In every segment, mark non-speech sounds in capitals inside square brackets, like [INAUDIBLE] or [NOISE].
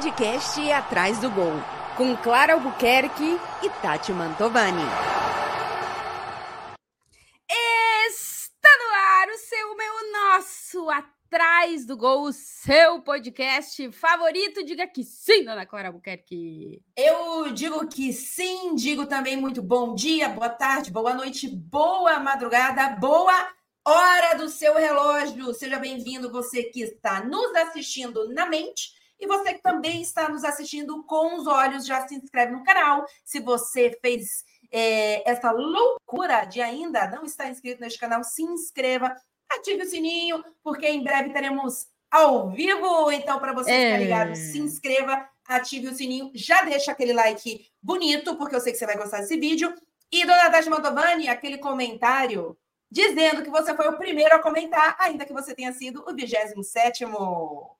podcast Atrás do Gol, com Clara Albuquerque e Tati Mantovani. Está no ar o seu, meu, nosso Atrás do Gol, o seu podcast favorito. Diga que sim, dona Clara Albuquerque. Eu digo que sim, digo também muito bom dia, boa tarde, boa noite, boa madrugada, boa hora do seu relógio. Seja bem-vindo, você que está nos assistindo na mente e você que também está nos assistindo com os olhos. Já se inscreve no canal. Se você fez é, essa loucura de ainda não estar inscrito neste canal, se inscreva, ative o sininho, porque em breve teremos ao vivo. Então, para você é. ficar ligado, se inscreva, ative o sininho, já deixa aquele like bonito, porque eu sei que você vai gostar desse vídeo. E, dona Tati Mantovani, aquele comentário dizendo que você foi o primeiro a comentar, ainda que você tenha sido o 27.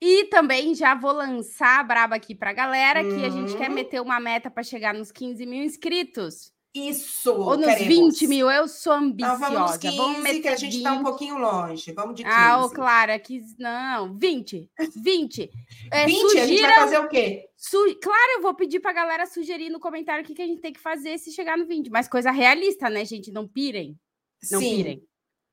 E também já vou lançar a braba aqui para a galera que a gente quer hum. meter uma meta para chegar nos 15 mil inscritos. Isso! Ou nos queremos. 20 mil, eu sou ambiciosa. Então, vamos nos 15, vamos meter que a gente está um pouquinho longe. Vamos de 15. Ah, ô, Clara, 15, não, 20. 20. É, 20? Sugira, a gente vai fazer o quê? Su, claro, eu vou pedir para a galera sugerir no comentário o que, que a gente tem que fazer se chegar no 20. Mas coisa realista, né, gente? Não pirem. Não Sim, pirem.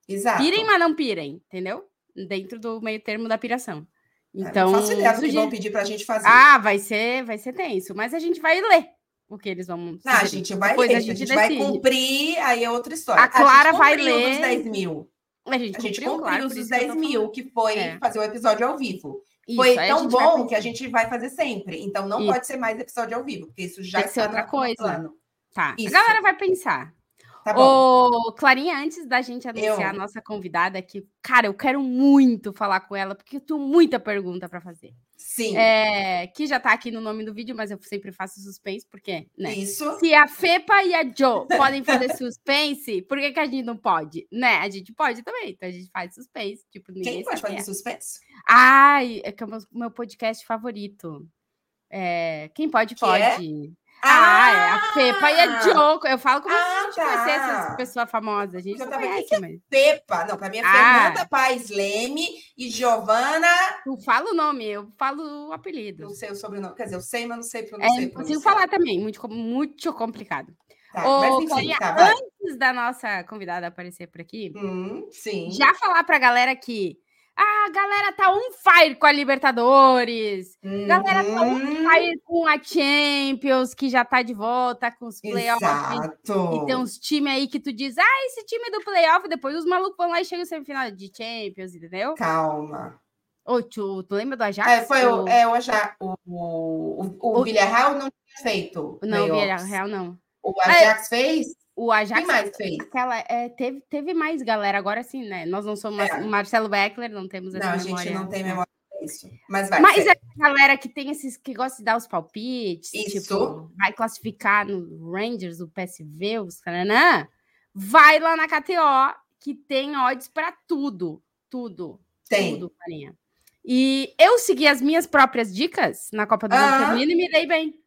Exato. Pirem, mas não pirem, entendeu? Dentro do meio termo da piração. Então, não faço ideia do que vão pedir para a gente fazer. Ah, vai ser, vai ser tenso, mas a gente vai ler o que eles vão. Não, a gente vai Depois ler, a gente, a gente vai cumprir, aí é outra história. A Clara a vai ler. os 10 mil. A gente, a gente cumpriu, cumpriu claro, os 10 mil, que foi é. fazer o episódio ao vivo. Isso, foi tão bom que a gente vai fazer sempre. Então não isso. pode ser mais episódio ao vivo, porque isso já Tem está outra coisa. plano. Tá. Isso. A galera vai pensar. Tá Ô, Clarinha, antes da gente anunciar eu... a nossa convidada aqui, cara, eu quero muito falar com ela, porque eu tenho muita pergunta para fazer. Sim. É, que já tá aqui no nome do vídeo, mas eu sempre faço suspense, porque, né? Isso. Se a Fepa e a Joe podem fazer suspense, por que, que a gente não pode? Né? A gente pode também, então a gente faz suspense. Tipo, Quem pode fazer suspense? Ai, é que é o meu, meu podcast favorito. É, quem pode, que pode. É? Ah, é a Pepa e a Joko. Eu falo como ah, se a gente tá. conhecesse essa pessoa famosa. A gente eu não conhece, que mas... Pepa. Não, para mim é ah. Fernanda Paes Leme e Giovana... Tu fala o nome, eu falo o apelido. Não sei o sobrenome. Quer dizer, eu sei, mas não sei pronunciar. É, não consigo falar também, muito, muito complicado. Tá, Ô, mas enfim, tá, antes da nossa convidada aparecer por aqui, hum, sim. já falar pra galera que ah, a galera tá on fire com a Libertadores. Uhum. Galera tá on fire com a Champions, que já tá de volta com os playoffs. Exato. E tem uns times aí que tu diz, ah, esse time do playoff, depois os malucos vão lá e chegam semifinal de Champions, entendeu? Calma. Ô, tu, tu lembra do Ajax? É, foi o, é, o Ajax. O, o, o, o Villarreal não tinha feito. Não, o Villarreal não. O Ajax é, fez? O Ajax. Quem mais fez? Aquela, é, teve, teve mais galera, agora sim, né? Nós não somos é. Marcelo Beckler, não temos essa não, memória. Não, a gente não tem memória disso. Mas vai. Mas é a galera que tem esses que gosta de dar os palpites, Isso. tipo, vai classificar no Rangers, o PSV, os caranã, vai lá na KTO, que tem odds para tudo. Tudo. Tem. Tudo, carinha. E eu segui as minhas próprias dicas na Copa do Mundo Ah. Feminino e me dei bem.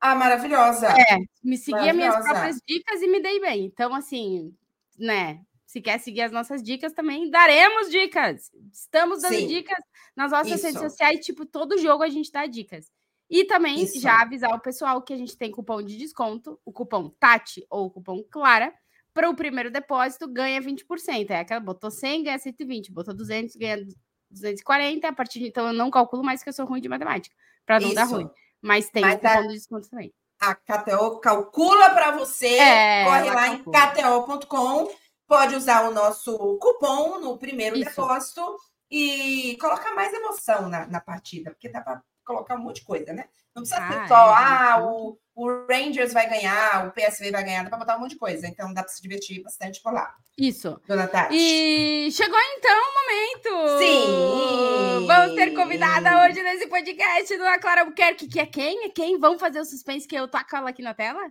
Ah, maravilhosa. É, me segui as minhas próprias dicas e me dei bem. Então, assim, né? Se quer seguir as nossas dicas, também daremos dicas. Estamos dando Sim. dicas nas nossas Isso. redes sociais, tipo, todo jogo a gente dá dicas. E também Isso. já avisar o pessoal que a gente tem cupom de desconto, o cupom TATI ou o cupom CLARA, para o primeiro depósito ganha 20%. É aquela, botou 100, ganha 120, botou 200, ganha 240. A partir de então eu não calculo mais que eu sou ruim de matemática, para não dar Isso. ruim. Mas tem Mas o cupom a- de desconto também. A KTO calcula para você. É, corre lá em calcula. kto.com. Pode usar o nosso cupom no primeiro Isso. depósito e colocar mais emoção na, na partida, porque dá para colocar um monte de coisa, né? Não precisa Ah, ser só, é, ah, o, o Rangers vai ganhar, o PSV vai ganhar, dá para botar um monte de coisa. Então dá para se divertir bastante por lá. Isso. Dona Tati. E chegou então o momento! Sim! Vamos ter convidada hoje nesse podcast, Dona Clara Albuquerque, que é quem? É quem? Vamos fazer o suspense que eu taco ela aqui na tela?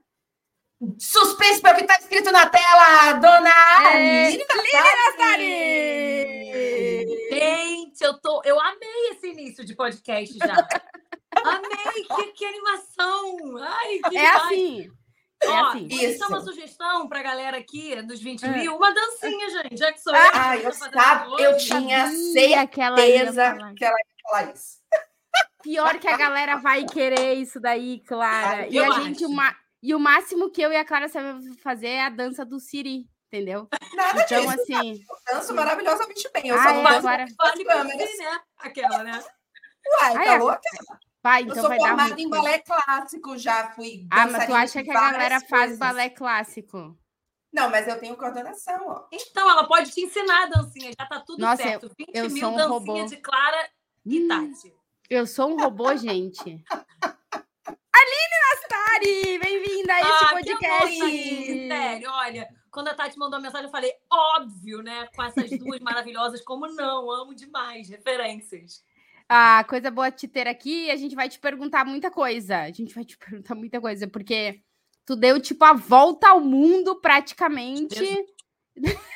Suspense para o que está escrito na tela, Dona É, Lili Nassari! Gente, eu tô, eu amei esse início de podcast já. [LAUGHS] amei, que, que animação! Ai, que É demais. assim. É Ó, assim. Isso. uma sugestão pra galera aqui dos 20 Ah. mil, uma dancinha, gente, já que sou Ah, eu. Eu, sabe, eu hoje. tinha Sabia que ela ia certeza falar. que ela ia falar isso. pior que a galera vai querer isso daí, Clara. E eu a gente, o ma- e o máximo que eu e a Clara sabemos fazer é a dança do Siri, entendeu? Nada Então, disso. assim. Eu danço maravilhosamente bem. Eu Ah, só é, não danço agora. Vale pra né? Aquela, né? Uai, Ai, tá é. louca? Eu então sou vai dar formada muito. em balé clássico, já fui Ah, mas tu acha que a galera várias faz coisas. balé clássico? Não, mas eu tenho coordenação, ó. Então, ela pode te ensinar a dancinha, já tá tudo Nossa, certo. 20 eu mil sou um dancinha robô. de Clara e Hum, Tati. Eu sou um robô, [LAUGHS] gente. Aline Nastari, bem-vinda a esse Ah, que podcast. amor, Thaís, Sério, olha, quando a Tati mandou a mensagem, eu falei, óbvio, né? Com essas duas [LAUGHS] maravilhosas, como não? Amo demais, referências. Ah, coisa boa te ter aqui. A gente vai te perguntar muita coisa. A gente vai te [LAUGHS] perguntar muita coisa, porque tu deu, tipo, a volta ao mundo praticamente. [LAUGHS]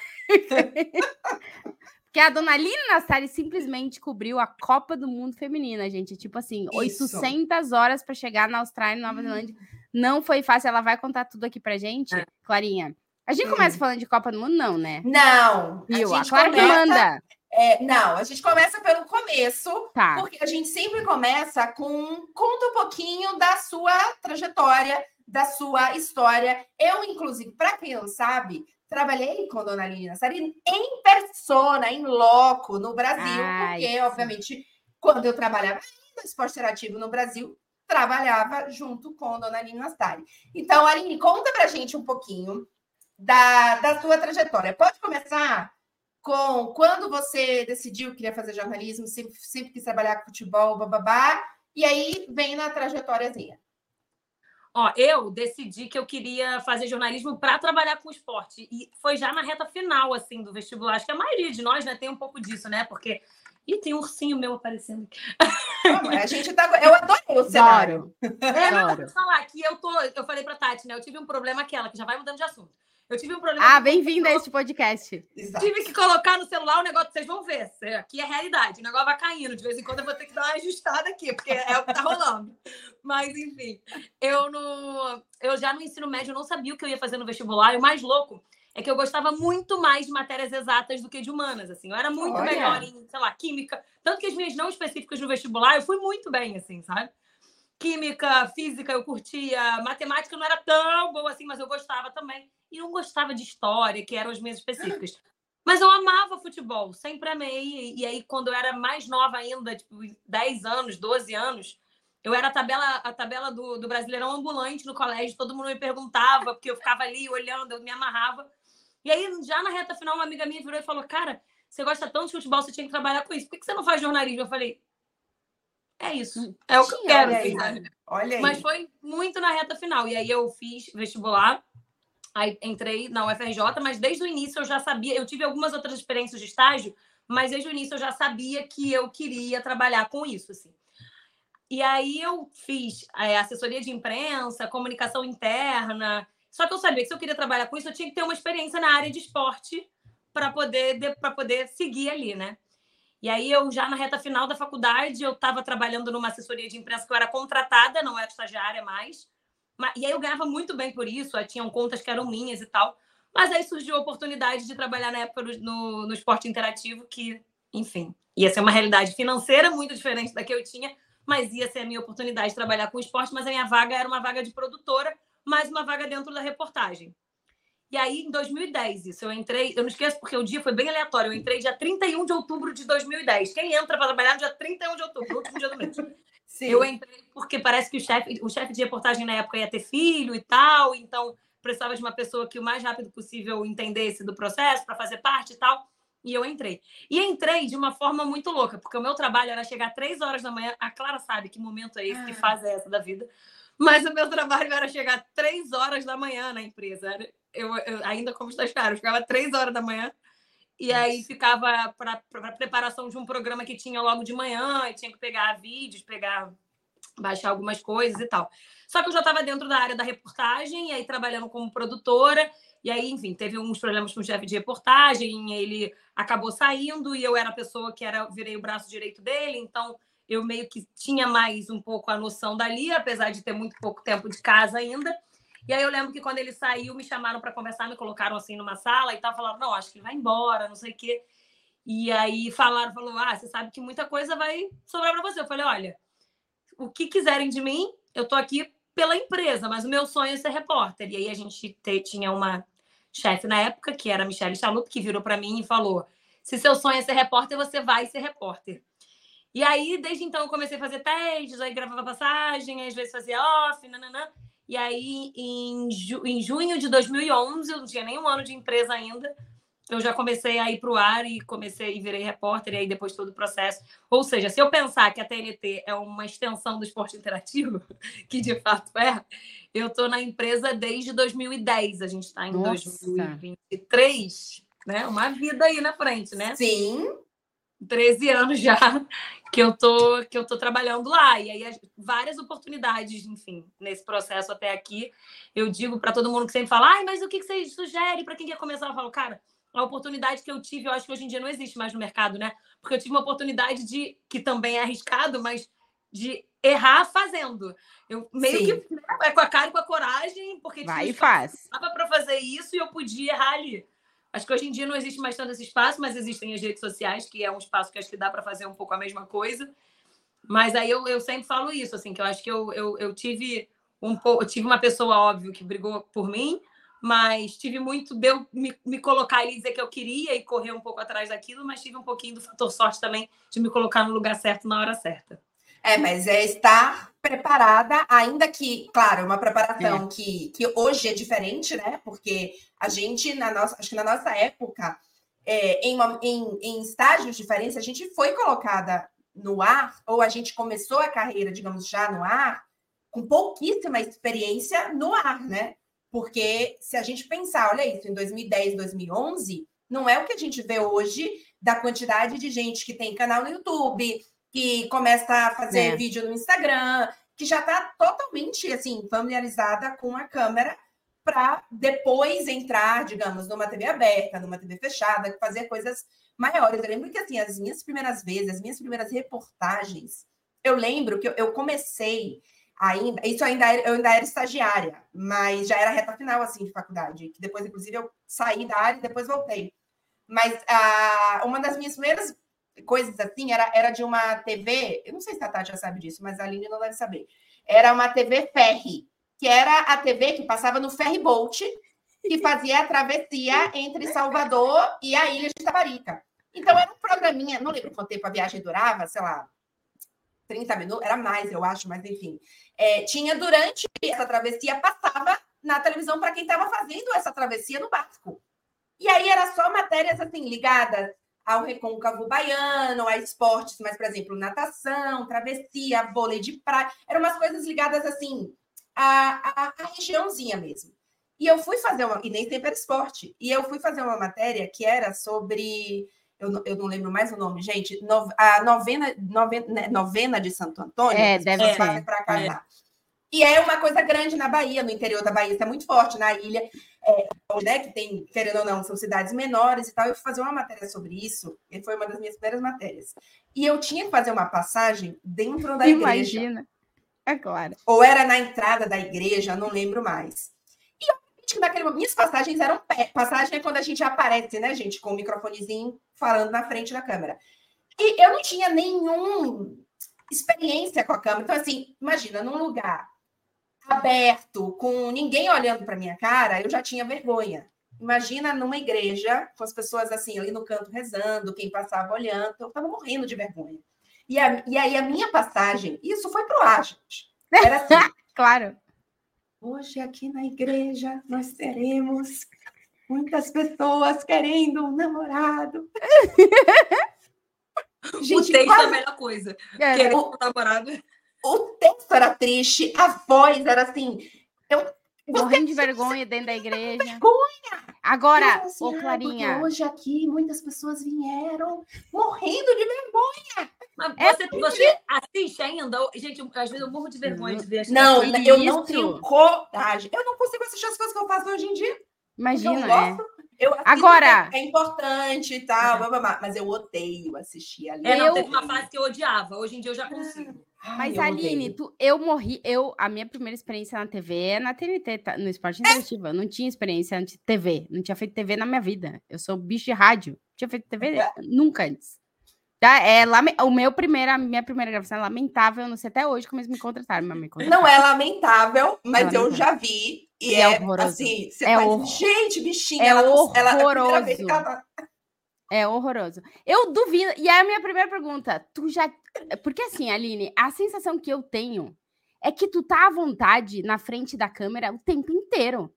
Porque a dona Aline Nassari simplesmente cobriu a Copa do Mundo Feminina, gente. Tipo assim, Isso. 800 horas para chegar na Austrália e Nova Zelândia. Não foi fácil. Ela vai contar tudo aqui pra gente, É. Clarinha. A gente Hum. começa falando de Copa do Mundo, não, né? Não. Viu? A, gente Clara que começa- manda. É, não, a gente começa pelo começo, Tá. porque a gente sempre começa com conta um pouquinho da sua trajetória, da sua história. Eu, inclusive, para quem não sabe, trabalhei com Dona Aline Nassari em persona, em loco, no Brasil, Ai, porque, sim. obviamente, quando eu trabalhava no esporte interativo no Brasil, trabalhava junto com Dona Aline Nassari. Então, Aline, conta pra gente um pouquinho da, da sua trajetória. Pode começar com quando você decidiu que queria fazer jornalismo, sempre, sempre quis trabalhar com futebol, bababá, e aí vem na trajetóriazinha. Ó, eu decidi que eu queria fazer jornalismo para trabalhar com esporte. E foi já na reta final, assim, do vestibular. Acho que a maioria de nós, né, tem um pouco disso, né? Porque. Ih, tem um ursinho meu aparecendo aqui. A gente tá. Eu adorei o cenário. Adoro. É, mas vou falar que eu tô. Eu falei pra Tati, né? Eu tive um problema aquela, que já vai mudando de assunto. Eu tive um problema. Ah, bem-vinda a este podcast. Exato. Tive que colocar no celular o negócio, vocês vão ver. cê- Aqui é realidade. O negócio vai caindo. De vez em quando eu vou ter que dar uma ajustada aqui, porque é o que tá rolando. Mas, enfim, eu no. Eu já no ensino médio eu não sabia o que eu ia fazer no vestibular. E o mais louco é que eu gostava muito mais de matérias exatas do que de humanas. Assim, eu era muito Olha. melhor em, sei lá, química. Tanto que as minhas não específicas no vestibular, eu fui muito bem, assim, sabe? Química, física, eu curtia. Matemática não era tão boa assim, mas eu gostava também. E não gostava de história, que eram as minhas específicas. [LAUGHS] Mas eu amava futebol, sempre amei. E aí, quando eu era mais nova ainda, tipo, 10 anos, 12 anos, eu era a tabela, a tabela do, do Brasileirão ambulante no colégio, todo mundo me perguntava, porque eu ficava ali olhando, eu me amarrava. E aí, já na reta final, uma amiga minha virou e falou: Cara, você gosta tanto de futebol, você tinha que trabalhar com isso. Por que que você não faz jornalismo? Eu falei: É isso, é o que eu quero. olha assim, aí. Olha aí. Mas foi muito na reta final. E aí eu fiz vestibular, aí entrei na UFRJ, mas desde o início eu já sabia, eu tive algumas outras experiências de estágio, mas desde o início eu já sabia que eu queria trabalhar com isso, assim. E aí eu fiz é, assessoria de imprensa, comunicação interna. Só que eu sabia que se eu queria trabalhar com isso, eu tinha que ter uma experiência na área de esporte para poder para poder seguir ali, né? E aí eu já na reta final da faculdade, eu estava trabalhando numa assessoria de imprensa que eu era contratada, não era estagiária mais. Mas- E aí eu ganhava muito bem por isso, tinham contas que eram minhas e tal. Mas aí surgiu a oportunidade de trabalhar na época no, no esporte interativo, que, enfim, ia ser uma realidade financeira muito diferente da que eu tinha, mas ia ser a minha oportunidade de trabalhar com esporte, mas a minha vaga era uma vaga de produtora, mais uma vaga dentro da reportagem. E aí, em 2010, isso, eu entrei, eu não esqueço porque o dia foi bem aleatório, eu entrei dia 31 de outubro de 2010. Quem entra para trabalhar no dia 31 de outubro, último dia do mês? [LAUGHS] Sim. Eu entrei porque parece que o chefe, o chefe de reportagem na época ia ter filho e tal, então precisava de uma pessoa que o mais rápido possível entendesse do processo para fazer parte e tal. E eu entrei. E entrei de uma forma muito louca, porque o meu trabalho era chegar três horas da manhã. A Clara sabe que momento é esse, que Ah. fase é essa da vida. Mas o meu trabalho era chegar três horas da manhã na empresa. Eu, eu ainda como estagiário, eu ficava três horas da manhã. E aí ficava para preparação de um programa que tinha logo de manhã, e tinha que pegar vídeos, pegar baixar algumas coisas e tal. Só que eu já estava dentro da área da reportagem, e aí trabalhando como produtora, e aí, enfim, teve uns problemas com o chefe de reportagem, ele acabou saindo, e eu era a pessoa que era, virei o braço direito dele, então eu meio que tinha mais um pouco a noção dali, apesar de ter muito pouco tempo de casa ainda. E aí eu lembro que quando ele saiu, me chamaram para conversar, me colocaram assim numa sala e tal, falaram, não, acho que ele vai embora, não sei o quê. E aí falaram, falou, ah, você sabe que muita coisa vai sobrar para você. Eu falei, olha, o que quiserem de mim, eu tô aqui pela empresa, mas o meu sonho é ser repórter. E aí a gente te, tinha uma chefe na época, que era a Michelle Chalup, que virou para mim e falou: se seu sonho é ser repórter, você vai ser repórter. E aí, desde então, eu comecei a fazer testes, aí gravava passagem, às vezes fazia off, nananã. E aí, em, ju em junho de 2011, eu não tinha nem um ano de empresa ainda, eu já comecei a ir para o ar e comecei e virei repórter, e aí depois todo o processo. Ou seja, se eu pensar que a TNT é uma extensão do esporte interativo, [LAUGHS] que de fato é, eu estou na empresa desde 2010. A gente está em Nossa. 2023, né? Uma vida aí na frente, né? Sim. 13 anos já que eu tô que eu tô trabalhando lá e aí várias oportunidades, enfim, nesse processo até aqui. Eu digo para todo mundo que sempre fala: "Ai, mas o que que você sugere para quem quer começar?" Eu falo: "Cara, a oportunidade que eu tive, eu acho que hoje em dia não existe mais no mercado, né? Porque eu tive uma oportunidade de que também é arriscado, mas de errar fazendo. Eu meio Sim. que né, é com a cara e com a coragem, porque vai e faz. para fazer isso e eu podia errar ali. Acho que hoje em dia não existe mais tanto esse espaço, mas existem as redes sociais, que é um espaço que acho que dá para fazer um pouco a mesma coisa. Mas aí eu, eu sempre falo isso, assim, que eu acho que eu, eu, eu tive um pouco, tive uma pessoa, óbvio, que brigou por mim, mas tive muito de eu me, me colocar e dizer que eu queria e correr um pouco atrás daquilo, mas tive um pouquinho do fator sorte também de me colocar no lugar certo na hora certa. É, mas é estar preparada, ainda que, claro, uma preparação é. que, que hoje é diferente, né? Porque a gente, na nossa, acho que na nossa época, é, em, em, em estágios diferentes, a gente foi colocada no ar, ou a gente começou a carreira, digamos, já no ar, com pouquíssima experiência no ar, né? Porque se a gente pensar, olha isso, em 2010, 2011, não é o que a gente vê hoje da quantidade de gente que tem canal no YouTube, que começa a fazer é. vídeo no Instagram, que já está totalmente assim familiarizada com a câmera para depois entrar, digamos, numa TV aberta, numa TV fechada, fazer coisas maiores. Eu lembro que assim, as minhas primeiras vezes, as minhas primeiras reportagens, eu lembro que eu comecei ainda, isso ainda era, eu ainda era estagiária, mas já era reta final assim de faculdade, que depois inclusive eu saí da área e depois voltei. Mas ah, uma das minhas primeiras coisas assim, era, era de uma TV, eu não sei se a Tati já sabe disso, mas a Aline não deve saber. Era uma TV ferry, que era a TV que passava no ferry boat, que fazia a travessia entre Salvador e a ilha de Taparica. Então era um programinha, não lembro quanto tempo a viagem durava, sei lá, 30 minutos, era mais, eu acho, mas enfim. É, tinha durante essa travessia, passava na televisão para quem estava fazendo essa travessia no barco. E aí era só matérias assim ligadas ao recôncavo baiano, a esportes, mas, por exemplo, natação, travessia, vôlei de praia, eram umas coisas ligadas assim à, à, à regiãozinha mesmo. E eu fui fazer uma, e nem sempre era esporte, e eu fui fazer uma matéria que era sobre, eu, não, eu não lembro mais o nome, gente, no, a novena, novena, né, novena de Santo Antônio, é, deve ser. para casar. É. E é uma coisa grande na Bahia, no interior da Bahia, isso é muito forte na ilha, é, né, que tem, querendo ou não, são cidades menores e tal. Eu fui fazer uma matéria sobre isso, e foi uma das minhas primeiras matérias. E eu tinha que fazer uma passagem dentro da Imagina. igreja. Imagina, é claro. Ou era na entrada da igreja, não lembro mais. E obviamente que naquele momento, minhas passagens eram pé. Passagem é quando a gente aparece, né, gente, com o microfonezinho falando na frente da câmera. E eu não tinha nenhuma experiência com a câmera. Então, assim, imagina, num lugar aberto, com ninguém olhando para minha cara, eu já tinha vergonha. Imagina numa igreja, com as pessoas assim, ali no canto rezando, quem passava olhando, eu estava morrendo de vergonha. E, a, e aí a minha passagem, isso foi para o ar, gente. Era assim. [LAUGHS] claro. Hoje aqui na igreja nós teremos muitas pessoas querendo um namorado. [LAUGHS] gente, o texto quase... é a melhor coisa. É, querendo um namorado o texto era triste, a voz era assim. Eu, Morrendo de vergonha dentro da igreja. Vergonha! Agora, assim, ô Clarinha. Hoje aqui muitas pessoas vieram morrendo de vergonha. Mas é você, você assiste ainda? Gente, às vezes eu morro de vergonha de ver Não, eu não tenho coragem. Eu não consigo assistir as coisas que eu faço hoje em dia. Imagina. Eu gosto, é. Eu Agora. É importante e tal, blá, mas eu odeio assistir ali. É, não, eu... teve uma fase que eu odiava. Hoje em dia eu já consigo. Mas, Ai, Aline, tu, eu morri. Eu, a minha primeira experiência na TV é na TNT, tá, no esporte interativo. Eu não tinha experiência de TV. Não tinha feito TV na minha vida. Eu sou bicho de rádio. Não tinha feito TV é. nunca antes. Tá, é o meu primeiro, a minha primeira gravação é lamentável, eu não sei até hoje como eles me contrataram, mas me contrataram. [LAUGHS] Não é lamentável, mas É eu lamentável. já vi. E É é, horroroso. assim, você É faz, hor- gente, bichinha, é ela, não- ela, é a primeira horroroso. vez que ela tá- É horroroso. Eu duvido. E aí a minha primeira pergunta, tu já. Porque assim, Aline, a sensação que eu tenho é que tu tá à vontade na frente da câmera o tempo inteiro.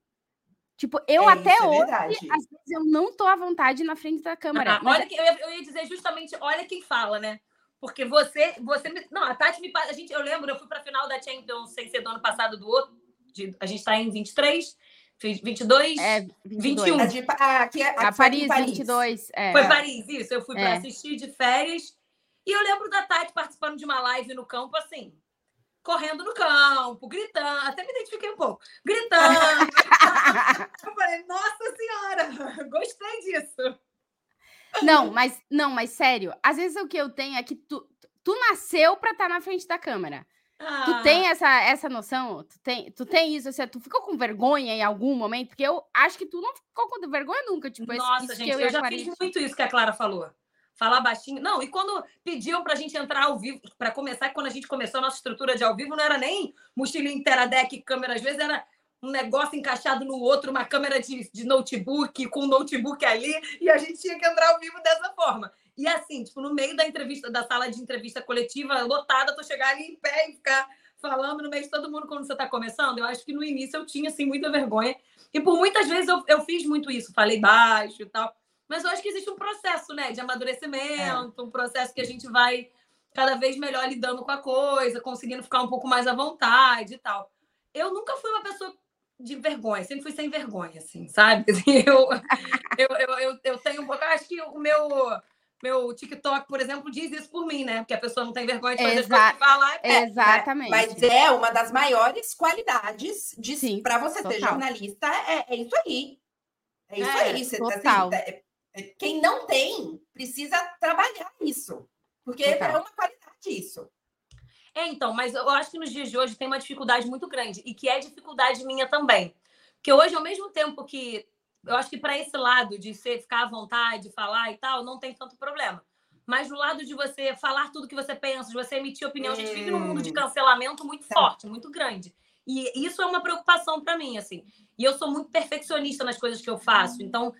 Tipo, eu É, até é hoje, verdade. às vezes, eu não tô à vontade na frente da câmera. Ah, mas- olha que eu ia, eu ia dizer justamente, olha quem fala, né? Porque você, você me- não, a Tati me a gente, eu lembro, eu fui para a final da Champions sem ser do ano passado do outro, de- a gente está em 23, fiz 22, É, 21. A de, ah, aqui é, A aqui foi aqui em Paris, 22. É. Foi É. Paris, isso, eu fui para É. assistir de férias. E eu lembro da Tati participando de uma live no campo assim, correndo no campo, gritando, até me identifiquei um pouco, gritando. [LAUGHS] eu falei, nossa senhora, [LAUGHS] gostei disso. Não, mas não, mas sério, às vezes o que eu tenho é que tu, tu nasceu pra estar na frente da câmera. Ah, Tu tem essa, essa noção? Tu tem, tu tem isso? Assim, tu ficou com vergonha em algum momento? Porque eu acho que tu não ficou com vergonha nunca. Tipo, esse- Nossa, isso gente, eu, eu, já fiz muito isso que a Clara falou. Falar baixinho. Não, e quando pediam pra gente entrar ao vivo, pra começar, quando a gente começou a nossa estrutura de ao vivo, não era nem mochilinha interadec, câmera, às vezes era um negócio encaixado no outro, uma câmera de, de notebook, com um notebook ali, e a gente tinha que entrar ao vivo dessa forma. E assim, tipo, no meio da entrevista, da sala de entrevista coletiva lotada, tu chegar ali em pé e ficar falando no meio de todo mundo quando você tá começando. Eu acho que no início eu tinha, assim, muita vergonha. E por muitas vezes eu, eu fiz muito isso, falei baixo e tal. Mas eu acho que existe um processo, né, de amadurecimento, um processo que a gente vai cada vez melhor lidando com a coisa, conseguindo ficar um pouco mais à vontade e tal. Eu nunca fui uma pessoa de vergonha, sempre fui sem vergonha, assim, sabe? [LAUGHS] Eu, eu, eu, eu, eu tenho um pouco. Acho que o meu, meu TikTok, por exemplo, diz isso por mim, né? Porque a pessoa não tem vergonha de fazer coisas Exa- que falar. É, Exatamente. Mas é uma das maiores qualidades de para você ser total. jornalista, é, é isso aí. É isso É, aí. Você, total. assim, é- é- quem não tem precisa trabalhar isso. Porque Total. é uma qualidade isso. É, então, mas eu acho que nos dias de hoje tem uma dificuldade muito grande e que é dificuldade minha também. Porque hoje, ao mesmo tempo que eu acho que para esse lado de você ficar à vontade, falar e tal, não tem tanto problema. Mas no lado de você falar tudo que você pensa, de você emitir opinião, a gente vive num mundo de cancelamento muito Tá. forte, muito grande. E isso é uma preocupação para mim, assim. E eu sou muito perfeccionista nas coisas que eu faço. Então,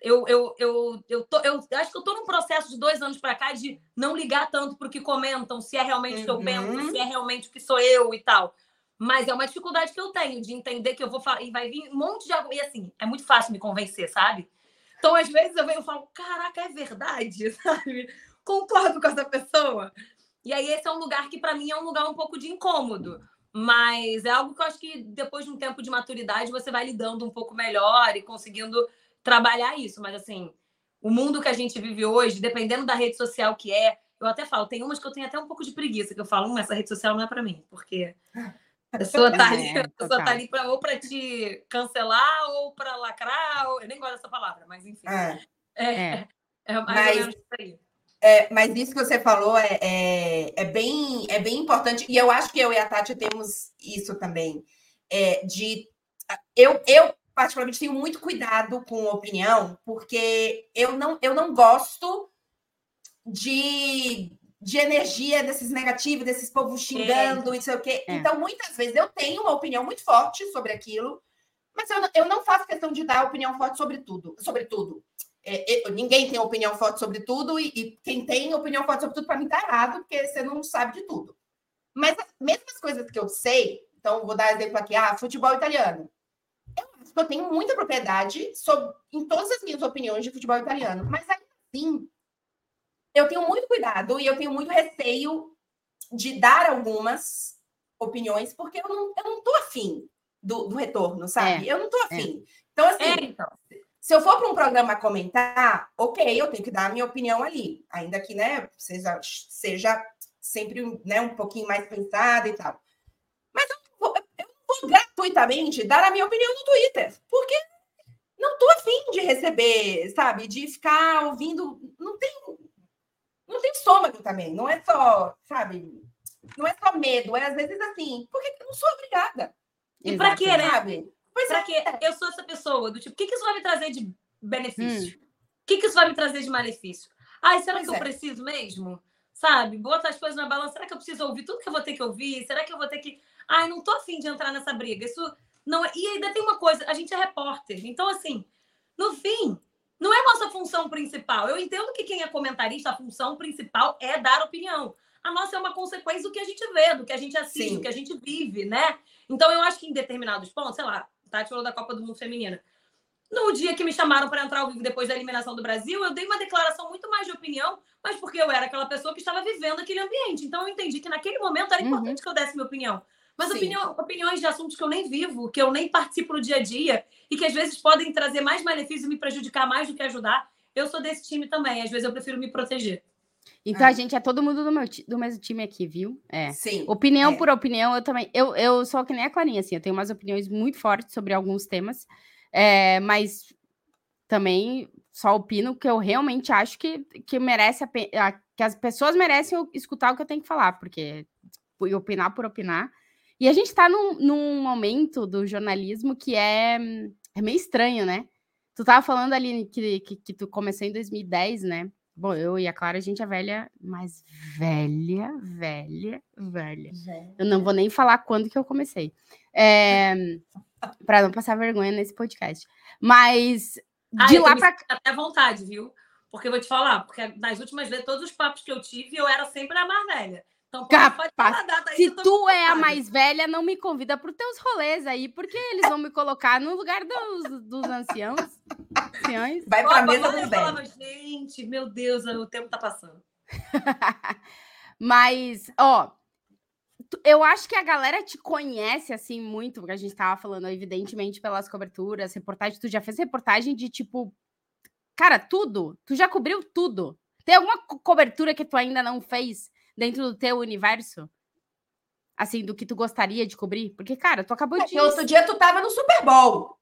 eu, eu, eu, eu, tô, eu acho que eu tô num processo de dois anos para cá de não ligar tanto pro que comentam, se é realmente o que eu Uhum. penso, se é realmente o que sou eu e tal. Mas é uma dificuldade que eu tenho de entender que eu vou falar. E vai vir um monte de. E assim, é muito fácil me convencer, sabe? Então, às vezes, eu venho e falo: caraca, é verdade, [LAUGHS] sabe? Concordo com essa pessoa. E aí, esse é um lugar que, para mim, é um lugar um pouco de incômodo. Mas é algo que eu acho que depois de um tempo de maturidade você vai lidando um pouco melhor e conseguindo trabalhar isso. Mas assim, o mundo que a gente vive hoje, dependendo da rede social que é, eu até falo, tem umas que eu tenho até um pouco de preguiça, que eu falo, hum, essa rede social não é para mim, porque a pessoa tá ali, É, pessoa tá ali pra, ou para te cancelar ou para lacrar, ou... eu nem gosto dessa palavra, mas enfim. É. É, É. é mais Mas- ou menos isso aí. É, mas isso que você falou é, é, é bem, é bem importante, e eu acho que eu e a Tati temos isso também. É, de eu, eu, particularmente, tenho muito cuidado com opinião, porque eu não, eu não gosto de, de energia desses negativos, desses povos xingando, e sei o quê. É. Então, muitas vezes eu tenho uma opinião muito forte sobre aquilo, mas eu, não- eu não faço questão de dar opinião forte sobre tudo, sobre tudo. É, eu- ninguém tem opinião forte sobre tudo, e, e quem tem opinião forte sobre tudo, para mim, tá errado, porque você não sabe de tudo. Mas as mesmas coisas que eu sei, então vou dar exemplo aqui, ah, futebol italiano. Eu eu tenho muita propriedade sobre, em todas as minhas opiniões de futebol italiano, mas ainda assim, eu tenho muito cuidado e eu tenho muito receio de dar algumas opiniões, porque eu não, eu não tô afim do, do retorno, sabe? eu não tô afim. Então, assim, É, então. se eu for para um programa comentar, ok, eu tenho que dar a minha opinião ali, ainda que né, seja, seja sempre né, um pouquinho mais pensada e tal. Mas eu vou, eu não vou gratuitamente dar a minha opinião no Twitter, porque não estou afim de receber, sabe? De ficar ouvindo. Não tem, não tem estômago também, não é só, sabe? Não é só medo, é às vezes assim, porque eu não sou obrigada, E pra quê, né? sabe? Pois Pra é. quê? Eu sou essa pessoa do tipo, o que, que isso vai me trazer de benefício? Hum. O que, que isso vai me trazer de malefício? Ai, será Pois que eu é. preciso mesmo? Sabe? Bota as coisas na balança. Será que eu preciso ouvir tudo que eu vou ter que ouvir? Será que eu vou ter que. Ai, não tô afim de entrar nessa briga. Isso não é. E ainda tem uma coisa: a gente é repórter. Então, assim, no fim, não é nossa função principal. Eu entendo que quem é comentarista, a função principal é dar opinião. A nossa é uma consequência do que a gente vê, do que a gente assiste, Sim. do que a gente vive, né? Então, eu acho que em determinados pontos, sei lá, Tati falou da Copa do Mundo Feminina. No dia que me chamaram para entrar ao vivo depois da eliminação do Brasil, eu dei uma declaração muito mais de opinião, mas porque eu era aquela pessoa que estava vivendo aquele ambiente. Então, eu entendi que naquele momento era Uhum. importante que eu desse minha opinião. Mas opinião- opiniões de assuntos que eu nem vivo, que eu nem participo no dia a dia e que às vezes podem trazer mais malefícios e me prejudicar mais do que ajudar, eu sou desse time também. Às vezes eu prefiro me proteger. Então Ah. a gente é todo mundo do, meu, do mesmo time aqui, viu? É. Sim. Opinião É. por opinião, eu também. Eu, eu sou que nem a Clarinha, assim, eu tenho umas opiniões muito fortes sobre alguns temas, é, mas também só opino que eu realmente acho que, que merece a a- que as pessoas merecem escutar o que eu tenho que falar, porque opinar por opinar. E a gente está num, num momento do jornalismo que é, é meio estranho, né? Tu tava falando ali que, que, que tu começou em 2010, né? Bom, eu e a Clara, a gente é velha, mas velha, velha, velha. Eu não vou nem falar quando que eu comecei. É, [LAUGHS] para não passar vergonha nesse podcast. Mas Ah, de lá para até vontade, viu? Porque eu vou te falar, porque nas últimas vezes, todos os papos que eu tive, eu era sempre a mais velha. Então, Capaz. data aí. Se tu é a mais velha, não me convida para os teus rolês aí, porque eles vão me colocar no lugar dos, dos anciãos. anciões. Vai para a mesa agora do eu velho. falava, gente, meu Deus, o tempo tá passando. [LAUGHS] Mas, ó, eu acho que a galera te conhece assim muito, porque a gente tava falando, evidentemente, pelas coberturas, reportagem. Tu já fez reportagem de tipo, cara, tudo. Tu já cobriu tudo. Tem alguma co- cobertura que tu ainda não fez dentro do teu universo? Assim, do que tu gostaria de cobrir? Porque, cara, tu acabou de. Porque outro dia tu tava no Super Bowl.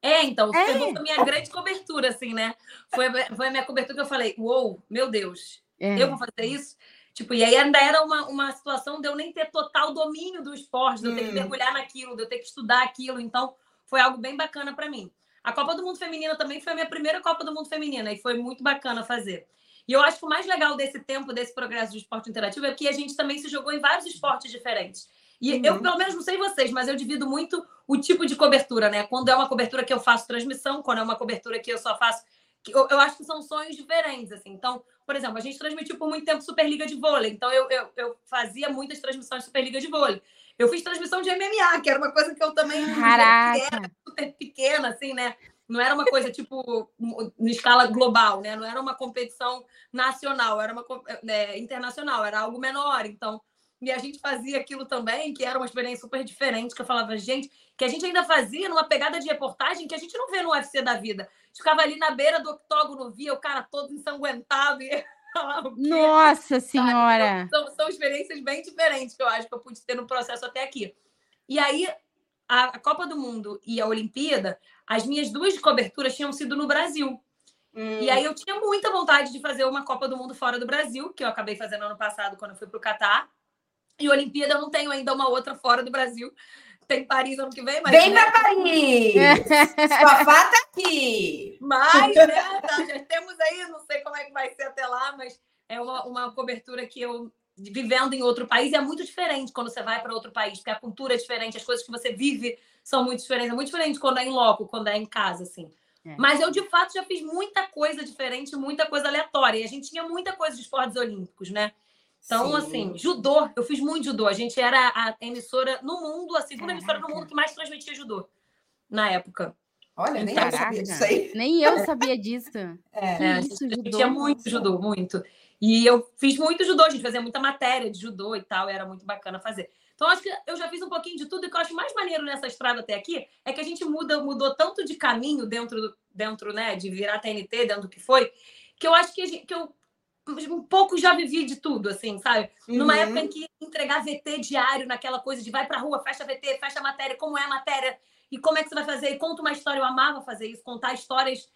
É, então, É. Super Bowl foi a minha grande cobertura, assim, né? Foi, a- foi a minha cobertura que eu falei, uou, meu Deus, É. eu vou fazer isso? Tipo, e aí ainda era uma, uma situação de eu nem ter total domínio do esporte, de eu ter que Hum. mergulhar naquilo, de eu ter que estudar aquilo. Então, foi algo bem bacana para mim. A Copa do Mundo Feminina também foi a minha primeira Copa do Mundo Feminina e foi muito bacana fazer. E eu acho que o mais legal desse tempo, desse progresso de esporte interativo, é que a gente também se jogou em vários esportes diferentes. E eu, Uhum. pelo menos, não sei vocês, mas eu divido muito o tipo de cobertura, né? Quando é uma cobertura que eu faço transmissão, quando é uma cobertura que eu só faço. Eu, eu acho que são sonhos diferentes, assim. Então, por exemplo, a gente transmitiu por muito tempo Superliga de vôlei. Então, eu, eu, eu fazia muitas transmissões de Superliga de vôlei. Eu fiz transmissão de MMA, que era uma coisa que eu também Caraca! super pequena, assim, né? Não era uma coisa, tipo, em escala global, né? Não era uma competição nacional, era uma é, internacional, era algo menor. Então, e a gente fazia aquilo também, que era uma experiência super diferente, que eu falava, gente, que a gente ainda fazia numa pegada de reportagem que a gente não vê no UFC da vida. A gente ficava ali na beira do octógono, via o cara todo ensanguentado e? [LAUGHS] Nossa senhora! São, são experiências bem diferentes que eu acho que eu pude ter no processo até aqui. E aí, a, a Copa do Mundo e a Olimpíada, as minhas duas coberturas tinham sido no Brasil. E aí eu tinha muita vontade de fazer uma Copa do Mundo fora do Brasil, que eu acabei fazendo ano passado quando eu fui para o Catar. E Olimpíada eu não tenho ainda uma outra fora do Brasil. Tem Paris ano que vem, mas. Vem né? pra Paris! Sua tá aqui! Mas, né, tá, já temos aí, não sei como é que vai ser até lá, mas é uma, uma cobertura que eu, vivendo em outro país, é muito diferente quando você vai para outro país, porque a cultura é diferente, as coisas que você vive são muito diferentes. É muito diferente quando é em loco, quando é em casa, assim. É. Mas eu, de fato, já fiz muita coisa diferente, muita coisa aleatória. E a gente tinha muita coisa de esportes olímpicos, né? Então, Sim. assim, judô, eu fiz muito judô. A gente era a emissora no mundo, a segunda emissora no Caraca. mundo que mais transmitia judô na época. Olha, nem eu Caraca! sabia disso aí. Nem eu sabia disso. É. Que É, a isso, gente judô? tinha muito judô, muito. E eu fiz muito judô, a gente fazia muita matéria de judô e tal, e era muito bacana fazer. Então, acho que eu já fiz um pouquinho de tudo, e o que eu acho mais maneiro nessa estrada até aqui é que a gente muda, mudou tanto de caminho dentro, do- dentro né, de virar TNT, dentro do que foi, que eu acho que, a gente- que eu um pouco já vivi de tudo, assim, sabe? Numa Uhum. época em que entregar VT diário, naquela coisa de vai pra rua, fecha VT, fecha matéria, como é a matéria, e como é que você vai fazer, e conta uma história. Eu amava fazer isso, contar histórias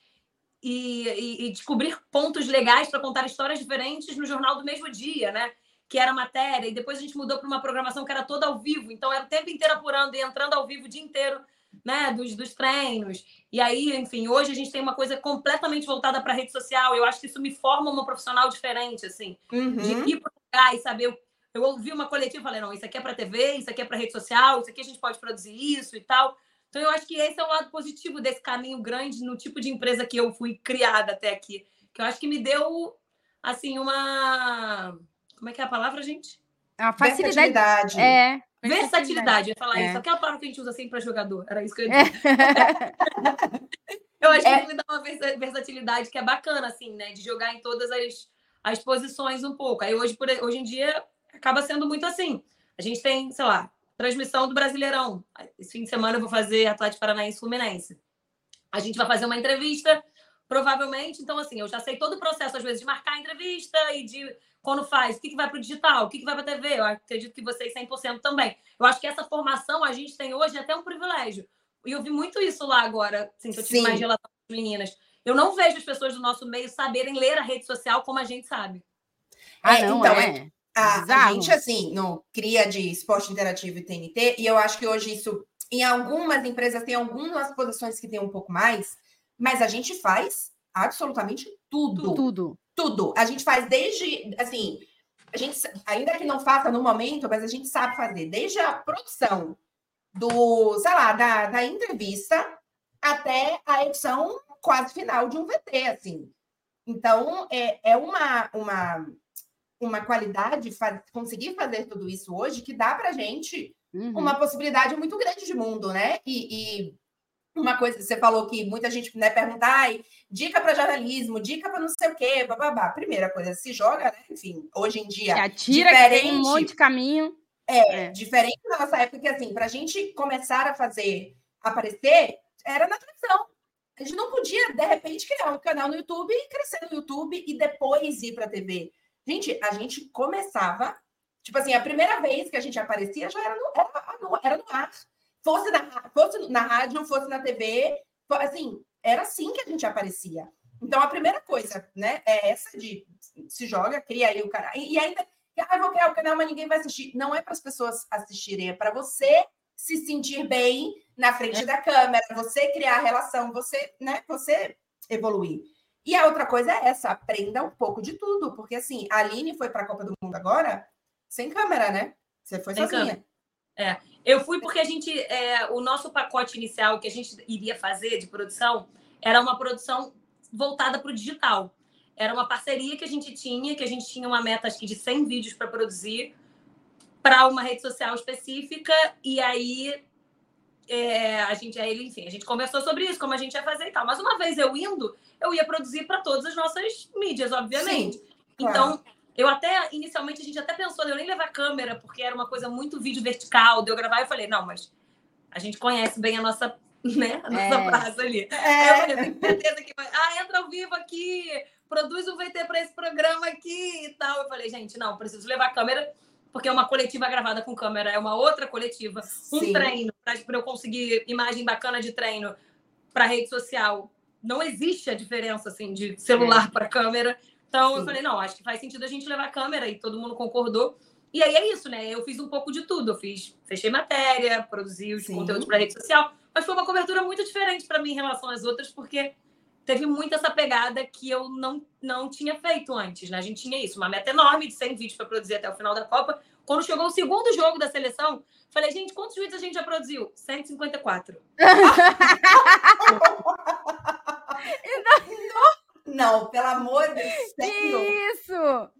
e, e- e descobrir pontos legais para contar histórias diferentes no jornal do mesmo dia, né? Que era matéria, e depois a gente mudou para uma programação que era toda ao vivo, então era o tempo inteiro apurando e entrando ao vivo o dia inteiro né, dos, dos treinos. E aí, enfim, hoje a gente tem uma coisa completamente voltada para a rede social. Eu acho que isso me forma uma profissional diferente, assim, Uhum. de ir para lugar e saber. Eu ouvi uma coletiva e falei: não, isso aqui é para TV, isso aqui é para rede social, isso aqui a gente pode produzir isso e tal. Então, eu acho que esse é o lado positivo desse caminho grande no tipo de empresa que eu fui criada até aqui. Que eu acho que me deu, assim, uma. Como é que é a palavra, gente? A facilidade. Versatilidade. É. Versatilidade, eu ia falar É. isso. Aquela palavra que a gente usa sempre para jogador. Era isso que eu ia É. dizer. [LAUGHS] Eu acho É. que me dá uma versa- versatilidade que é bacana, assim, né? De jogar em todas as, as posições um pouco. Aí hoje, por, hoje em dia, acaba sendo muito assim. A gente tem, sei lá, transmissão do Brasileirão. Esse fim de semana eu vou fazer Atlético Paranaense Fluminense. A gente vai fazer uma entrevista, provavelmente. Então, assim, eu já sei todo o processo, às vezes, de marcar a entrevista e de quando faz, o que, que vai para o digital, o que, que vai para a TV. Eu acredito que vocês 100% também. Eu acho que essa formação a gente tem hoje é até um privilégio. E eu vi muito isso lá agora, assim, que eu tive Sim. mais relação com as meninas. Eu não vejo as pessoas do nosso meio saberem ler a rede social como a gente sabe. Ah, É, não, então, é. A, a Bizarro. gente, assim, no cria de esporte interativo e TNT, e eu acho que hoje isso, em algumas empresas, tem algumas posições que tem um pouco mais, mas a gente faz absolutamente tudo. Tudo. Tudo. A gente faz desde, assim, a gente, ainda que não faça no momento, mas a gente sabe fazer, desde a produção do, sei lá, da, da entrevista até a edição quase final de um VT, assim. Então, é, é uma, uma, uma qualidade conseguir fazer tudo isso hoje que dá pra gente Uhum. uma possibilidade muito grande de mundo, né? E, e uma coisa que você falou que muita gente né, pergunta, ai, dica para jornalismo, dica para não sei o quê, bababá. Primeira coisa, se joga, né? Enfim, hoje em dia Se atira, que tem um diferente. monte de caminho. é, É. diferente da nossa época, que assim, para a gente começar a fazer aparecer, era na televisão. A gente não podia, de repente, criar um canal no YouTube e crescer no YouTube e depois ir para a TV. Gente, a gente começava, tipo assim, a primeira vez que a gente aparecia já era no, era era no ar. Fosse na, fosse na rádio, fosse na TV, assim, era assim que a gente aparecia. Então, a primeira coisa, né, é essa de se joga, cria aí o canal. E, e ainda, ah, vou criar o canal, mas ninguém vai assistir. Não é para as pessoas assistirem, é para você se sentir bem na frente da câmera, você criar relação, você, né, você evoluir. E a outra coisa é essa, aprenda um pouco de tudo, porque assim, a Aline foi para a Copa do Mundo agora sem câmera, né? Você foi Sem sozinha. Eu fui porque a gente, é, o nosso pacote inicial que a gente iria fazer de produção era uma produção voltada para o digital. Era uma parceria que a gente tinha, que a gente tinha uma meta, acho que de 100 vídeos para produzir para uma rede social específica. E aí, é, a gente, aí, enfim, a gente conversou sobre isso, como a gente ia fazer e tal. Mas uma vez eu indo, eu ia produzir para todas as nossas mídias, obviamente. claro. Então, eu até, inicialmente, a gente até pensou de eu nem levar câmera, porque era uma coisa muito vídeo vertical, de eu gravar. Eu falei, não, mas a gente conhece bem a nossa, né, a nossa É. praça ali. Aí eu É, falei, tenho certeza que vai. Ah, entra ao vivo aqui, produz um VT para esse programa aqui e tal. Eu falei, gente, não, preciso levar câmera, porque uma coletiva gravada com câmera é uma outra coletiva. Um sim. treino, para eu conseguir imagem bacana de treino para rede social. Não existe a diferença assim de celular para câmera. Então eu Sim. falei, não, acho que faz sentido a gente levar câmera e todo mundo concordou. E aí é isso, né? Eu fiz um pouco de tudo. Eu fiz, fechei matéria, produzi os Sim. conteúdos para rede social, mas foi uma cobertura muito diferente para mim em relação às outras, porque teve muito essa pegada que eu não, não tinha feito antes, né? A gente tinha isso, uma meta enorme de 100 vídeos para produzir até o final da Copa. Quando chegou o segundo jogo da seleção, falei, gente, quantos vídeos a gente já produziu? 154. [LAUGHS] Não, pelo amor de Deus. Que isso!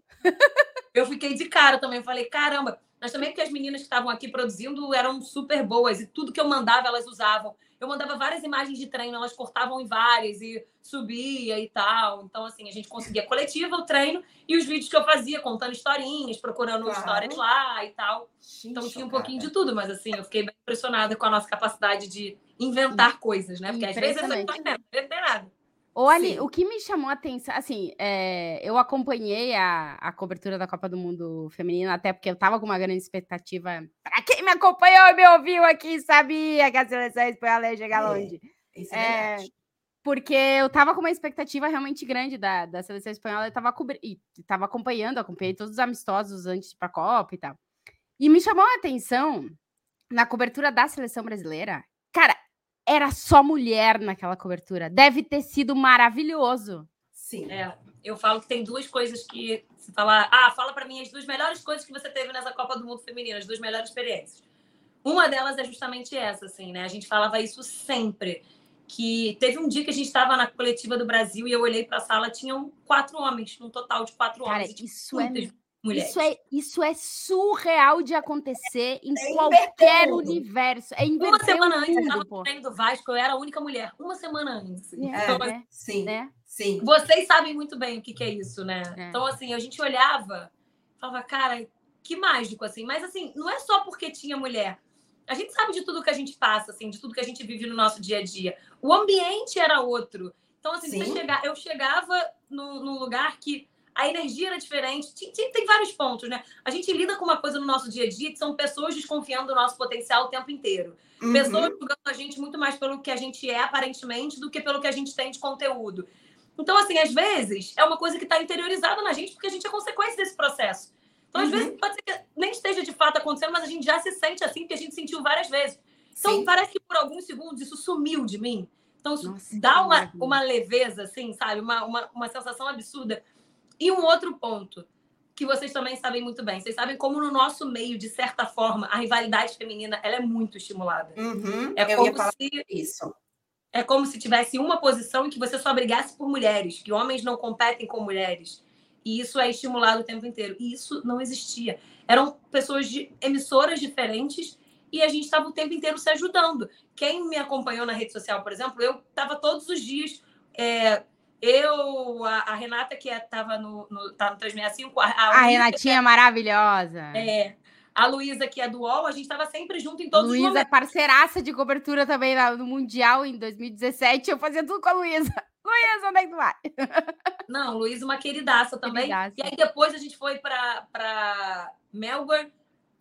Eu fiquei de cara também, falei, caramba. Mas também porque as meninas que estavam aqui produzindo eram super boas e tudo que eu mandava elas usavam. Eu mandava várias imagens de treino, elas cortavam em várias e subia e tal. Então, assim, a gente conseguia coletiva o treino e os vídeos que eu fazia contando historinhas, procurando Claro. histórias lá e tal. Então tinha um pouquinho de tudo, mas assim, eu fiquei bem impressionada com a nossa capacidade de inventar coisas, né? Porque às vezes eu não tem nada. Ô, Ali, Sim. o que me chamou a atenção, assim, é, eu acompanhei a, a cobertura da Copa do Mundo Feminino, até porque eu tava com uma grande expectativa. Pra quem me acompanhou e me ouviu aqui, sabia que a seleção espanhola ia chegar É. longe. Isso é, É. Porque eu tava com uma expectativa realmente grande da, da seleção espanhola, eu tava, cobri- e tava acompanhando, acompanhei todos os amistosos antes para a Copa e tal. E me chamou a atenção na cobertura da seleção brasileira. Cara, era só mulher naquela cobertura. Deve ter sido maravilhoso. Sim. É, eu falo que tem duas coisas que se falar, ah, fala para mim as duas melhores coisas que você teve nessa Copa do Mundo Feminino, as duas melhores experiências. Uma delas é justamente essa, assim, né? A gente falava isso sempre. Que teve um dia que a gente estava na coletiva do Brasil e eu olhei para a sala, tinham quatro homens, um total de quatro Cara, homens. tipo, isso é mulheres. Isso é, isso é surreal de acontecer em É qualquer universo. É Uma semana antes, eu mundo, tava pô. no treino do Vasco, eu era a única mulher. Uma semana antes. assim. É, Então, né? Sim, né? sim. Vocês sabem muito bem o que, que é isso, né? É. Então, assim, a gente olhava, falava, cara, que mágico, assim. Mas, assim, não é só porque tinha mulher. A gente sabe de tudo que a gente passa, assim, de tudo que a gente vive no nosso dia a dia. O ambiente era outro. Então, assim, chegar, eu chegava num lugar que a energia era diferente. Tem vários pontos, né? A gente lida com uma coisa no nosso dia a dia que são pessoas desconfiando do nosso potencial o tempo inteiro. Uhum. Pessoas julgando a gente muito mais pelo que a gente é, aparentemente, do que pelo que a gente tem de conteúdo. Então, assim, às vezes, é uma coisa que está interiorizada na gente, porque a gente é consequência desse processo. Então, às Uhum. vezes, pode ser que nem esteja de fato acontecendo, mas a gente já se sente assim, porque a gente sentiu várias vezes. Então, Sim. parece que por alguns segundos isso sumiu de mim. Então, isso Nossa, dá uma, uma leveza, assim, sabe? Uma, uma, uma sensação absurda. E um outro ponto, que vocês também sabem muito bem. Vocês sabem como no nosso meio, de certa forma, a rivalidade feminina ela é muito estimulada. Uhum. É como se isso. é como se tivesse uma posição em que você só brigasse por mulheres, que homens não competem com mulheres. E isso é estimulado o tempo inteiro. E isso não existia. Eram pessoas de emissoras diferentes e a gente estava o tempo inteiro se ajudando. Quem me acompanhou na rede social, por exemplo, eu estava todos os dias. é, eu, a, a Renata, que estava no, no, tá no 365, a, a, A Luísa, Renatinha maravilhosa. é, a Luísa, que é do UOL, a gente estava sempre junto em todos os Luísa, momentos. parceiraça de cobertura também lá no Mundial em 2017. Eu fazia tudo com a Luísa. [LAUGHS] Luísa, onde é que tu vai? Não, Luísa, uma queridaça também. Queridaça. E aí depois a gente foi para Melbourne,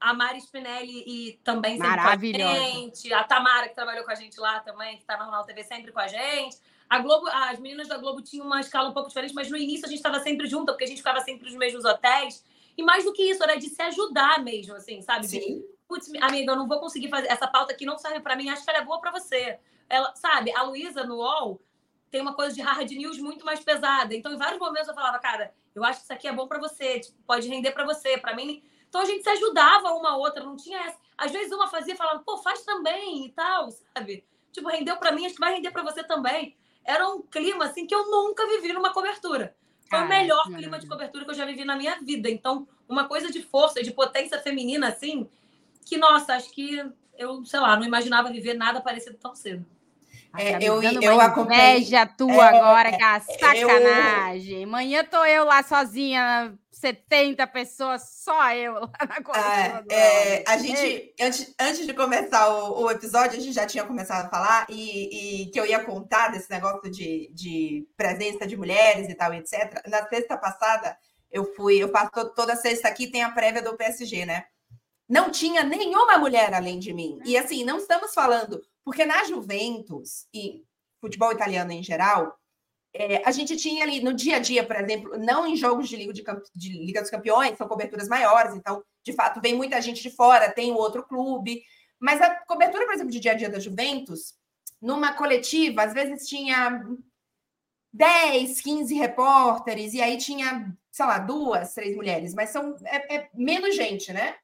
a Mari Spinelli e também sempre com a gente, a Tamara, que trabalhou com a gente lá também, que está na Jornal TV sempre com a gente. A Globo, as meninas da Globo tinham uma escala um pouco diferente, mas no início a gente estava sempre junto, porque a gente ficava sempre nos mesmos hotéis. E mais do que isso, era de se ajudar mesmo, assim, sabe? Sim. putz, amiga, eu não vou conseguir fazer essa pauta aqui, não serve para mim, acho que ela é boa para você. Ela, sabe, a Luísa no UOL tem uma coisa de hard news muito mais pesada. Então, em vários momentos eu falava, cara, eu acho que isso aqui é bom para você, tipo, pode render para você, para mim. Então a gente se ajudava uma a outra, não tinha essa. Às vezes uma fazia e falava, pô, faz também e tal, sabe? Tipo, rendeu para mim, acho que vai render para você também. Era um clima assim que eu nunca vivi numa cobertura. Foi o Cara, melhor clima de cobertura que eu já vivi na minha vida. Então, uma coisa de força, de potência feminina, assim, que, nossa, acho que eu, sei lá, não imaginava viver nada parecido tão cedo. É, Tá eu- eu inveja tua É, agora, que é a sacanagem. Amanhã tô eu lá sozinha, 70 pessoas, só eu lá na do é, Elvis. a gente, antes, antes de começar o, o episódio, a gente já tinha começado a falar e, e que eu ia contar desse negócio de, de presença de mulheres e tal, etc. Na sexta passada, eu fui, eu to- toda sexta aqui, tem a prévia do PSG, né? Não tinha nenhuma mulher além de mim. E assim, não estamos falando, porque na Juventus e futebol italiano em geral, é, a gente tinha ali no dia a dia, por exemplo, não em jogos de Liga, de, de Liga dos Campeões, são coberturas maiores, então, de fato, vem muita gente de fora, tem o outro clube. Mas a cobertura, por exemplo, de dia a dia da Juventus, numa coletiva, às vezes tinha 10, 15 repórteres, e aí tinha, sei lá, duas, três mulheres, mas são é, é menos gente, né?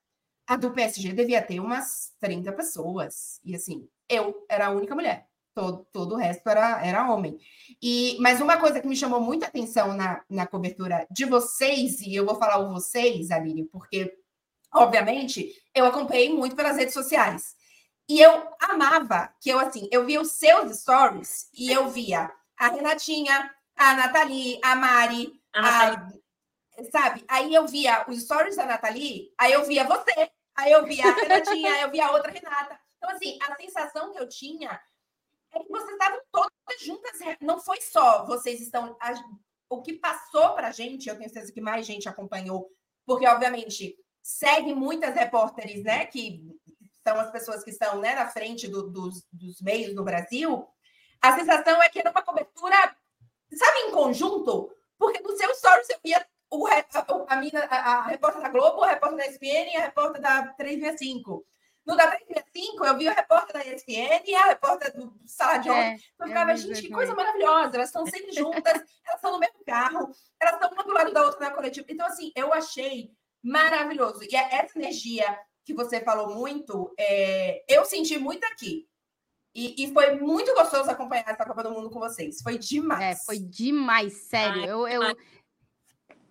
A do PSG devia ter umas 30 pessoas. E assim, eu era a única mulher. Todo, todo o resto era, era homem. E, mas uma coisa que me chamou muita atenção na, na cobertura de vocês, e eu vou falar o vocês, Aline, porque, obviamente, eu acompanhei muito pelas redes sociais. E eu amava que eu, assim, eu via os seus stories e eu via a Renatinha, a Nathalie, a Mari, A Nathalie, a- sabe? Aí eu via os stories da Nathalie, aí eu via você, aí eu via a Renatinha, aí eu via a outra Renata. Então, assim, a sensação que eu tinha é que vocês estavam todas juntas. Não foi só vocês estão. o que passou para a gente, eu tenho certeza que mais gente acompanhou, porque, obviamente, segue muitas repórteres, né? Que são as pessoas que estão né, na frente do- dos, dos meios do Brasil. A sensação é que era uma cobertura, sabe, em conjunto? Porque no seu stories eu via o, a, a, a, a repórter da Globo, a repórter da SPN e a repórter da 365. No da 365, eu vi a repórter da ESPN e a repórter do Sala de É, Eu ficava, gente, que coisa maravilhosa. Elas estão sempre juntas, [LAUGHS] elas estão no mesmo carro, elas estão uma do lado da outra na coletiva. Então, assim, eu achei maravilhoso. E é essa energia que você falou muito, é, eu senti muito aqui. E, e foi muito gostoso acompanhar essa Copa do Mundo com vocês. Foi demais. É, foi demais, sério. Ai, eu, eu, ai.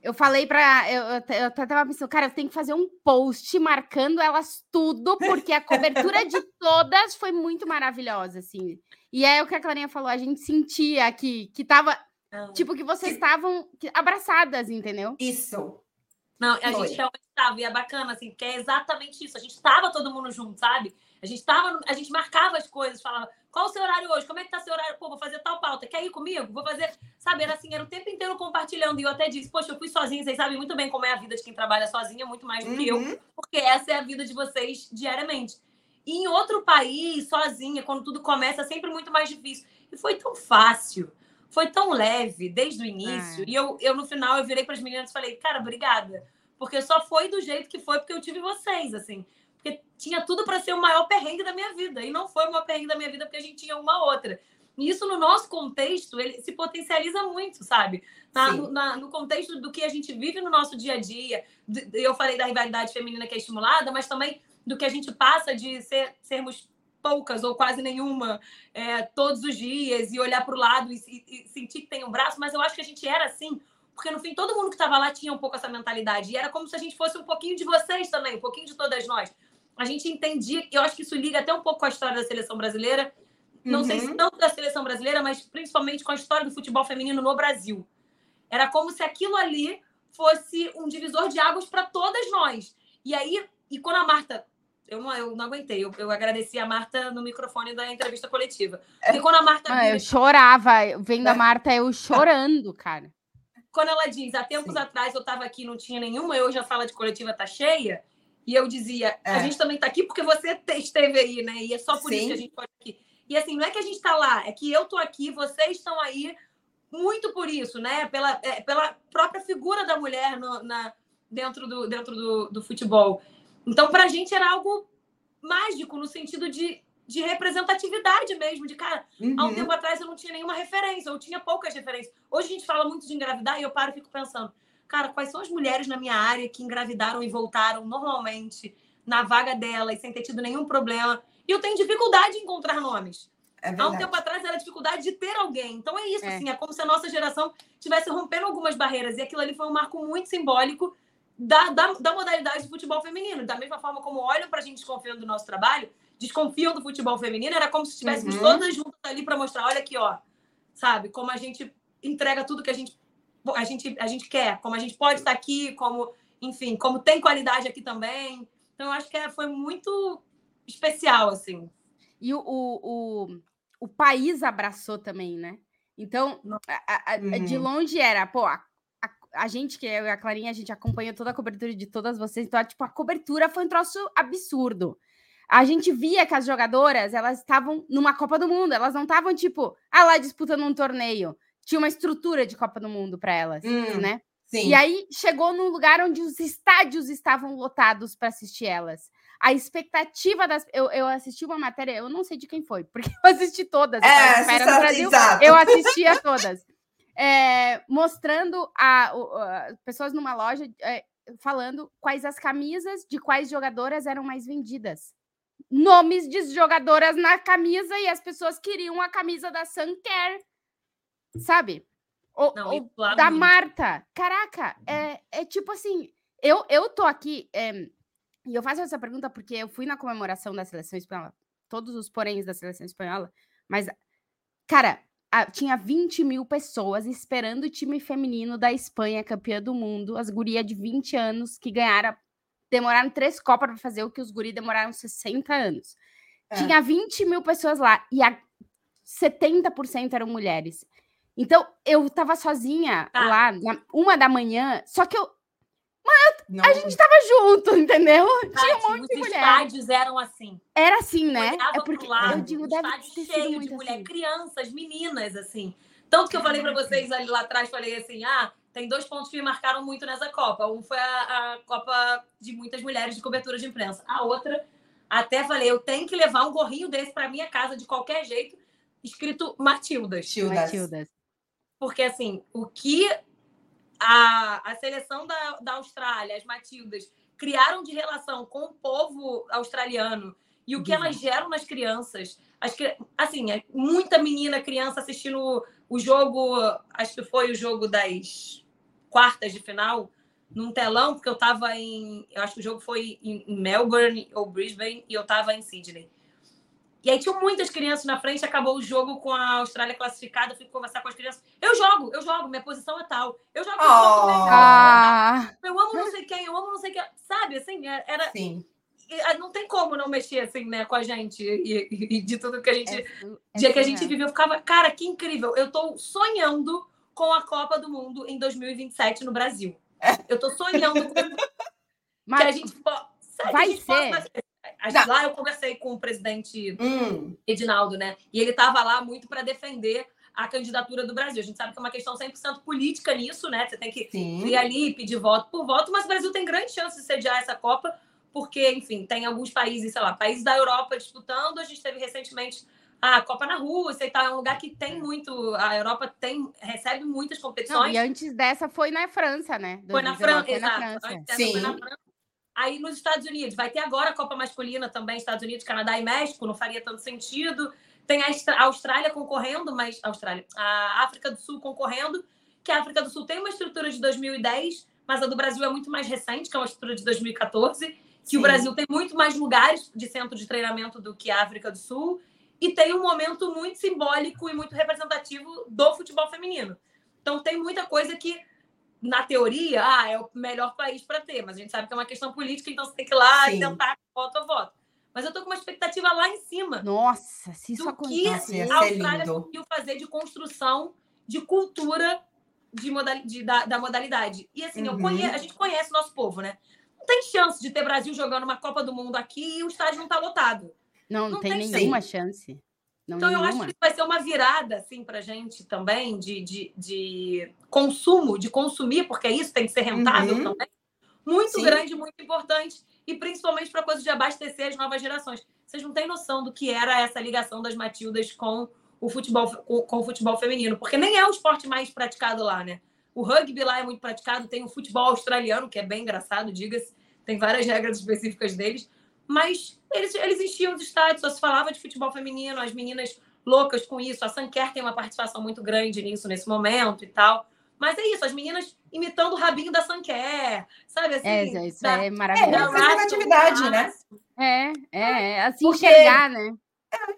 Eu falei pra. Eu, eu, eu até tava pensando, cara, eu tenho que fazer um post marcando elas tudo, porque a cobertura de [LAUGHS] todas foi muito maravilhosa, assim. E é o que a Clarinha falou, a gente sentia que, que tava. Tipo, que vocês estavam abraçadas, entendeu? Isso. Não, a Foi. gente realmente estava, e é bacana, assim, porque é exatamente isso. A gente estava todo mundo junto, sabe? A gente tava, a gente marcava as coisas, falava, qual o seu horário hoje? Como é que tá seu horário? Pô, vou fazer tal pauta. Quer ir comigo? Vou fazer. Sabe, era assim, era o tempo inteiro compartilhando. E eu até disse, poxa, eu fui sozinha, vocês sabem muito bem como é a vida de quem trabalha sozinha, muito mais do que eu, Uhum. porque essa é a vida de vocês diariamente. E em outro país, sozinha, quando tudo começa, é sempre muito mais difícil. E foi tão fácil, foi tão leve desde o início. É. E eu, eu, no final, eu virei para as meninas e falei, cara, obrigada. Porque só foi do jeito que foi, porque eu tive vocês, assim. Porque tinha tudo para ser o maior perrengue da minha vida. E não foi o maior perrengue da minha vida, porque a gente tinha uma outra. E isso, no nosso contexto, ele se potencializa muito, sabe? Na- no, na- no contexto do que a gente vive no nosso dia a dia. Eu falei da rivalidade feminina que é estimulada, mas também do que a gente passa de ser- sermos poucas ou quase nenhuma é, todos os dias e olhar para o lado e, e- e sentir que tem um braço. Mas eu acho que a gente era assim, porque no fim todo mundo que estava lá tinha um pouco essa mentalidade. E era como se a gente fosse um pouquinho de vocês também, um pouquinho de todas nós. A gente entendia, eu acho que isso liga até um pouco com a história da seleção brasileira. Não sei se Uhum. tanto da seleção brasileira, mas principalmente com a história do futebol feminino no Brasil. Era como se aquilo ali fosse um divisor de águas para todas nós. E aí, e quando a Marta. Eu não, eu não aguentei, eu, eu agradeci a Marta no microfone da entrevista coletiva. Porque quando a Marta. Ah, eu chorava, vendo a. [LAUGHS] Marta, eu chorando, cara. quando ela diz, há tempos Sim. atrás eu estava aqui não tinha nenhuma, e hoje a sala de coletiva tá cheia, e eu dizia, a É. gente também tá aqui porque você te- esteve aí, né? E é só por isso Sim. que a gente pode aqui. E assim, não é que a gente tá lá, é que eu tô aqui, vocês estão aí, muito por isso, né? Pela, é, pela própria figura da mulher no- na, dentro, do, dentro do, do futebol. Então, pra gente era algo mágico, no sentido de, de representatividade mesmo, de cara, Há um Uhum. tempo atrás eu não tinha nenhuma referência, eu tinha poucas referências. Hoje a gente fala muito de engravidar e eu paro e fico pensando, cara, quais são as mulheres na minha área que engravidaram e voltaram normalmente na vaga delas, sem ter tido nenhum problema? E eu tenho dificuldade em encontrar nomes. É Há um tempo atrás era dificuldade de ter alguém. Então é isso, É. assim, é como se a nossa geração tivesse rompendo algumas barreiras. E aquilo ali foi um marco muito simbólico da, da, da modalidade de futebol feminino. Da mesma forma como olham pra gente desconfiando do nosso trabalho, desconfiam do futebol feminino, era como se estivéssemos Uhum. todas juntas ali para mostrar, olha aqui, ó, sabe, como a gente entrega tudo que a gente, a gente, a gente quer, como a gente pode estar aqui, como, enfim, como tem qualidade aqui também. Então, eu acho que é- foi muito especial, assim. E o, o, o, país abraçou também, né? Então, a- a- a- de Uhum. longe era, pô, a, a, a gente, que eu e a Clarinha, a gente acompanha toda a cobertura de todas vocês, então, tipo, a cobertura foi um troço absurdo. A gente via que as jogadoras, elas estavam numa Copa do Mundo, elas não estavam, tipo, ah, lá disputando um torneio. Tinha uma estrutura de Copa do Mundo para elas, Hum, né? Sim. E aí chegou num lugar onde os estádios estavam lotados para assistir elas. A expectativa das. Eu, eu assisti uma matéria, eu não sei de quem foi, [LAUGHS] porque eu assisti todas. É, férias você no Brasil, exato. eu assistia todas. É, mostrando a, a- pessoas numa loja é, falando quais as camisas de quais jogadoras eram mais vendidas. Nomes de jogadoras na camisa e as pessoas queriam a camisa da Suncare, sabe? Ou, Não, ou da. Marta. Caraca, é, é tipo assim, eu, eu tô aqui, é, e eu faço essa pergunta porque eu fui na comemoração da seleção espanhola, todos os poréns da seleção espanhola, mas, cara, a- tinha 20 mil pessoas esperando o time feminino da Espanha, campeã do mundo, as gurias de 20 anos que ganharam, demoraram três Copas para fazer o que os guris demoraram 60 anos. É. Tinha 20 mil pessoas lá e a 70% eram mulheres. Então, eu tava sozinha Tá. lá, na uma da manhã, só que eu, Não- a gente tava junto, [LAUGHS] entendeu? Tinha um Tati, monte de os mulher. estádios eram assim. Era assim, né? É porque lado, eu digo, o deve ter sido cheio muito de mulher, assim. crianças, meninas, assim. Tanto que eu falei para vocês ali lá atrás, falei assim, ah, tem dois pontos que me marcaram muito nessa Copa. Um foi a, a Copa de muitas mulheres de cobertura de imprensa. A outra, Até falei, eu tenho que levar um gorrinho desse para minha casa de qualquer jeito, escrito Matildas. Matildas. Matildas. Porque, assim, o que a, a seleção da, da Austrália, as Matildas, criaram de relação com o povo australiano e o que elas geram nas crianças. As, assim, é muita menina, criança assistindo o jogo, acho que foi o jogo das quartas de final, num telão, porque eu estava em. Eu acho que o jogo foi em Melbourne ou Brisbane e eu estava em Sydney. E aí tinham muitas crianças na frente, acabou o jogo com a Austrália classificada, eu fui conversar com as crianças. Eu jogo, eu jogo, minha posição é tal. Eu jogo, eu, jogo Oh. Ah, eu amo não sei quem, eu amo não sei quem. Sabe, assim, é- era. Sim. e, Não tem como não mexer assim, né, com a gente e, e- de tudo que a gente. é- é dia que a gente viveu, eu ficava, cara, que incrível. Eu tô sonhando com a Copa do Mundo em 2027 no Brasil. Eu tô sonhando com [LAUGHS] que a Mas gente po- sabe, vai a gente possa- ser. a- Não. Lá eu conversei com o presidente Hum, Edinaldo, né? E ele estava lá muito para defender a candidatura do Brasil. A gente sabe que é uma questão 100% política nisso, né? Você tem que sim. ir ali pedir voto por voto, mas o Brasil tem grande chance de sediar essa Copa, porque, enfim, tem alguns países, sei lá, países da Europa disputando. A gente teve recentemente a Copa na Rússia e tal. É um lugar que tem muito. A Europa tem, recebe muitas Não, competições. e antes dessa foi na França, né? Foi na 2019 França, foi na exato. França. Antes dessa Sim. foi na França. Aí nos Estados Unidos, vai ter agora a Copa Masculina também, Estados Unidos, Canadá e México, não faria tanto sentido. Tem a Austrália concorrendo, mas. A Austrália. A África do Sul concorrendo, que a África do Sul tem uma estrutura de 2010, mas a do Brasil é muito mais recente, que é uma estrutura de 2014. Que Sim. o Brasil tem muito mais lugares de centro de treinamento do que a África do Sul. E tem um momento muito simbólico e muito representativo do futebol feminino. Então tem muita coisa que na teoria, ah, é o melhor país para ter, mas a gente sabe que é uma questão política, então você tem que ir lá Sim. e tentar voto a voto. Mas eu tô com uma expectativa lá em cima Nossa, se isso que acontecer. Nossa, ia a Austrália conseguiu fazer de construção de cultura de modali- de- da, da modalidade. E assim, Uhum. conhe- a gente conhece o nosso povo, né? Não tem chance de ter Brasil jogando uma Copa do Mundo aqui e o estádio não tá lotado. Não, não não tem tem nenhuma chance. Não, Então, eu acho nenhuma. que isso vai ser uma virada, assim, pra gente também, de, de, de consumo, de consumir, porque isso tem que ser rentável Uhum. também. Muito Sim. grande, muito importante, e principalmente para coisa de abastecer as novas gerações. Vocês não têm noção do que era essa ligação das Matildas com o futebol, com, com o futebol feminino, porque nem é o esporte mais praticado lá, né? O rugby lá é muito praticado, tem o futebol australiano, que é bem engraçado, diga-se, tem várias regras específicas deles, mas eles, eles enchiam os estádios, só se falava de futebol feminino, as meninas loucas com isso. A Sanquer tem uma participação muito grande nisso nesse momento e tal. Mas é isso, as meninas imitando o rabinho da Sanquer, sabe assim? É, isso- isso da- é É, maravilhoso. representatividade, né? É, é, é, assim Porque- enxergar, né?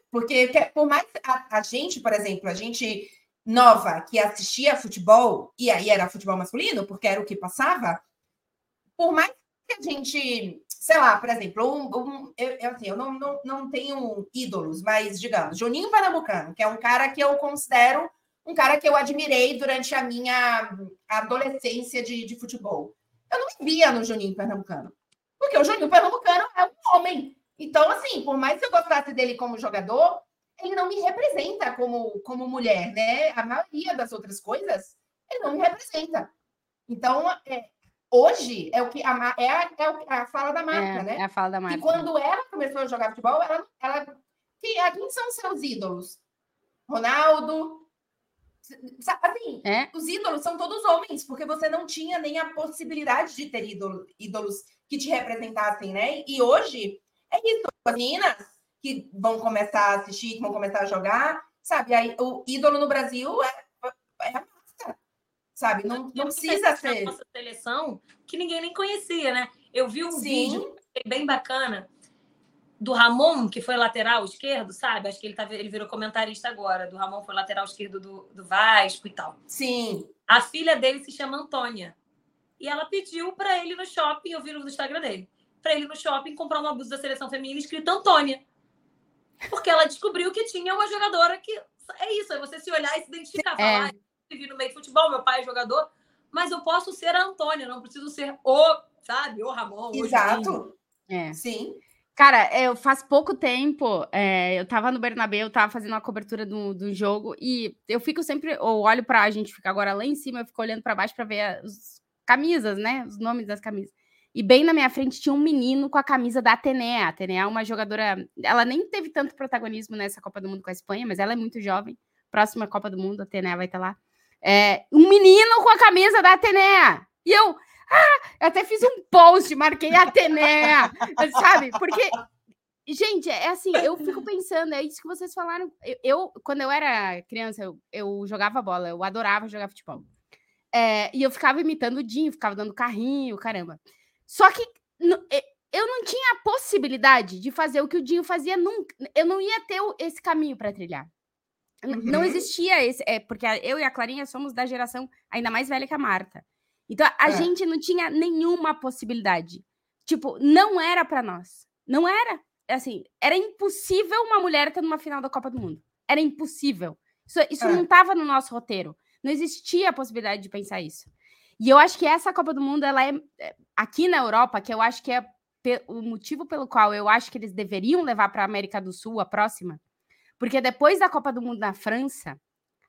Porque que- por mais a, a gente, por exemplo, a gente nova que assistia futebol, e aí era futebol masculino, porque era o que passava, por mais que a gente, sei lá, por exemplo, um, um- eu, eu, assim, eu não, não, não tenho ídolos, mas digamos, Juninho Pernambucano, que é um cara que eu considero um cara que eu admirei durante a minha adolescência de, de futebol. Eu não via no Juninho Pernambucano, porque o Juninho Pernambucano é um homem. Então, assim, por mais que eu gostasse dele como jogador, ele não me representa como, como mulher, né? A maioria das outras coisas, ele não me representa. Então, é, hoje é o que a, é a, é a fala da marca, É, né? é a fala da E marca. quando ela começou a jogar futebol, ela, ela quem, são seus ídolos? Ronaldo, assim, É, os ídolos são todos homens, porque você não tinha nem a possibilidade de ter ídolo- ídolos que te representassem, né? E hoje é isso, as meninas que vão começar a assistir, que vão começar a jogar, sabe? Aí, o ídolo no Brasil é, é a sabe? Não, não precisa ser. nossa seleção que ninguém nem conhecia, né? Eu vi um Sim. vídeo bem bacana do Ramon, que foi lateral esquerdo, sabe? Acho que ele, tá, ele virou comentarista agora. Do Ramon foi lateral esquerdo do, do Vasco e tal. Sim, A filha dele se chama Antônia. E ela pediu para ele no shopping, eu vi no Instagram dele, para ele no shopping comprar uma blusa da seleção feminina escrita Antônia. Porque ela descobriu que tinha uma jogadora que. É isso, é você se olhar e se identificar. É. Falar, vivi no meio de futebol, meu pai é jogador, mas eu posso ser a Antônia, não preciso ser o, sabe, o Ramon. o exato. é. Sim. Cara, eu faz pouco tempo, é, eu tava no Bernabéu, eu tava fazendo uma cobertura do, do jogo e eu fico sempre, eu olho pra a gente fica agora lá em cima, eu fico olhando pra baixo pra ver as camisas, né? Os nomes das camisas. e bem na minha frente tinha um menino com a camisa da Atenea. A Atenea é uma jogadora. Ela nem teve tanto protagonismo nessa Copa do Mundo com a Espanha, mas ela é muito jovem. Próxima Copa do Mundo, a Atenea vai estar lá. É, um menino com a camisa da Atenea. E eu, ah, eu até fiz um post, marquei Atenea, [LAUGHS] sabe? Porque, gente, é assim, eu fico pensando, é isso que vocês falaram. Eu, eu quando eu era criança, eu, eu, jogava bola, eu adorava jogar futebol. É, e eu ficava imitando o Dinho, ficava dando carrinho, caramba. Só que eu não tinha a possibilidade de fazer o que o Dinho fazia nunca. Eu não ia ter esse caminho para trilhar. Uhum. Não existia esse. É, porque eu e a Clarinha somos da geração ainda mais velha que a Marta. Então a é. gente não tinha nenhuma possibilidade. Tipo, não era para nós. Não era. Assim, era impossível uma mulher estar numa final da Copa do Mundo. Era impossível. Isso, isso é. não estava no nosso roteiro. Não existia a possibilidade de pensar isso. E eu acho que essa Copa do Mundo, ela é, é aqui na Europa, que eu acho que é o motivo pelo qual eu acho que eles deveriam levar para a América do Sul a próxima, porque depois da Copa do Mundo na França,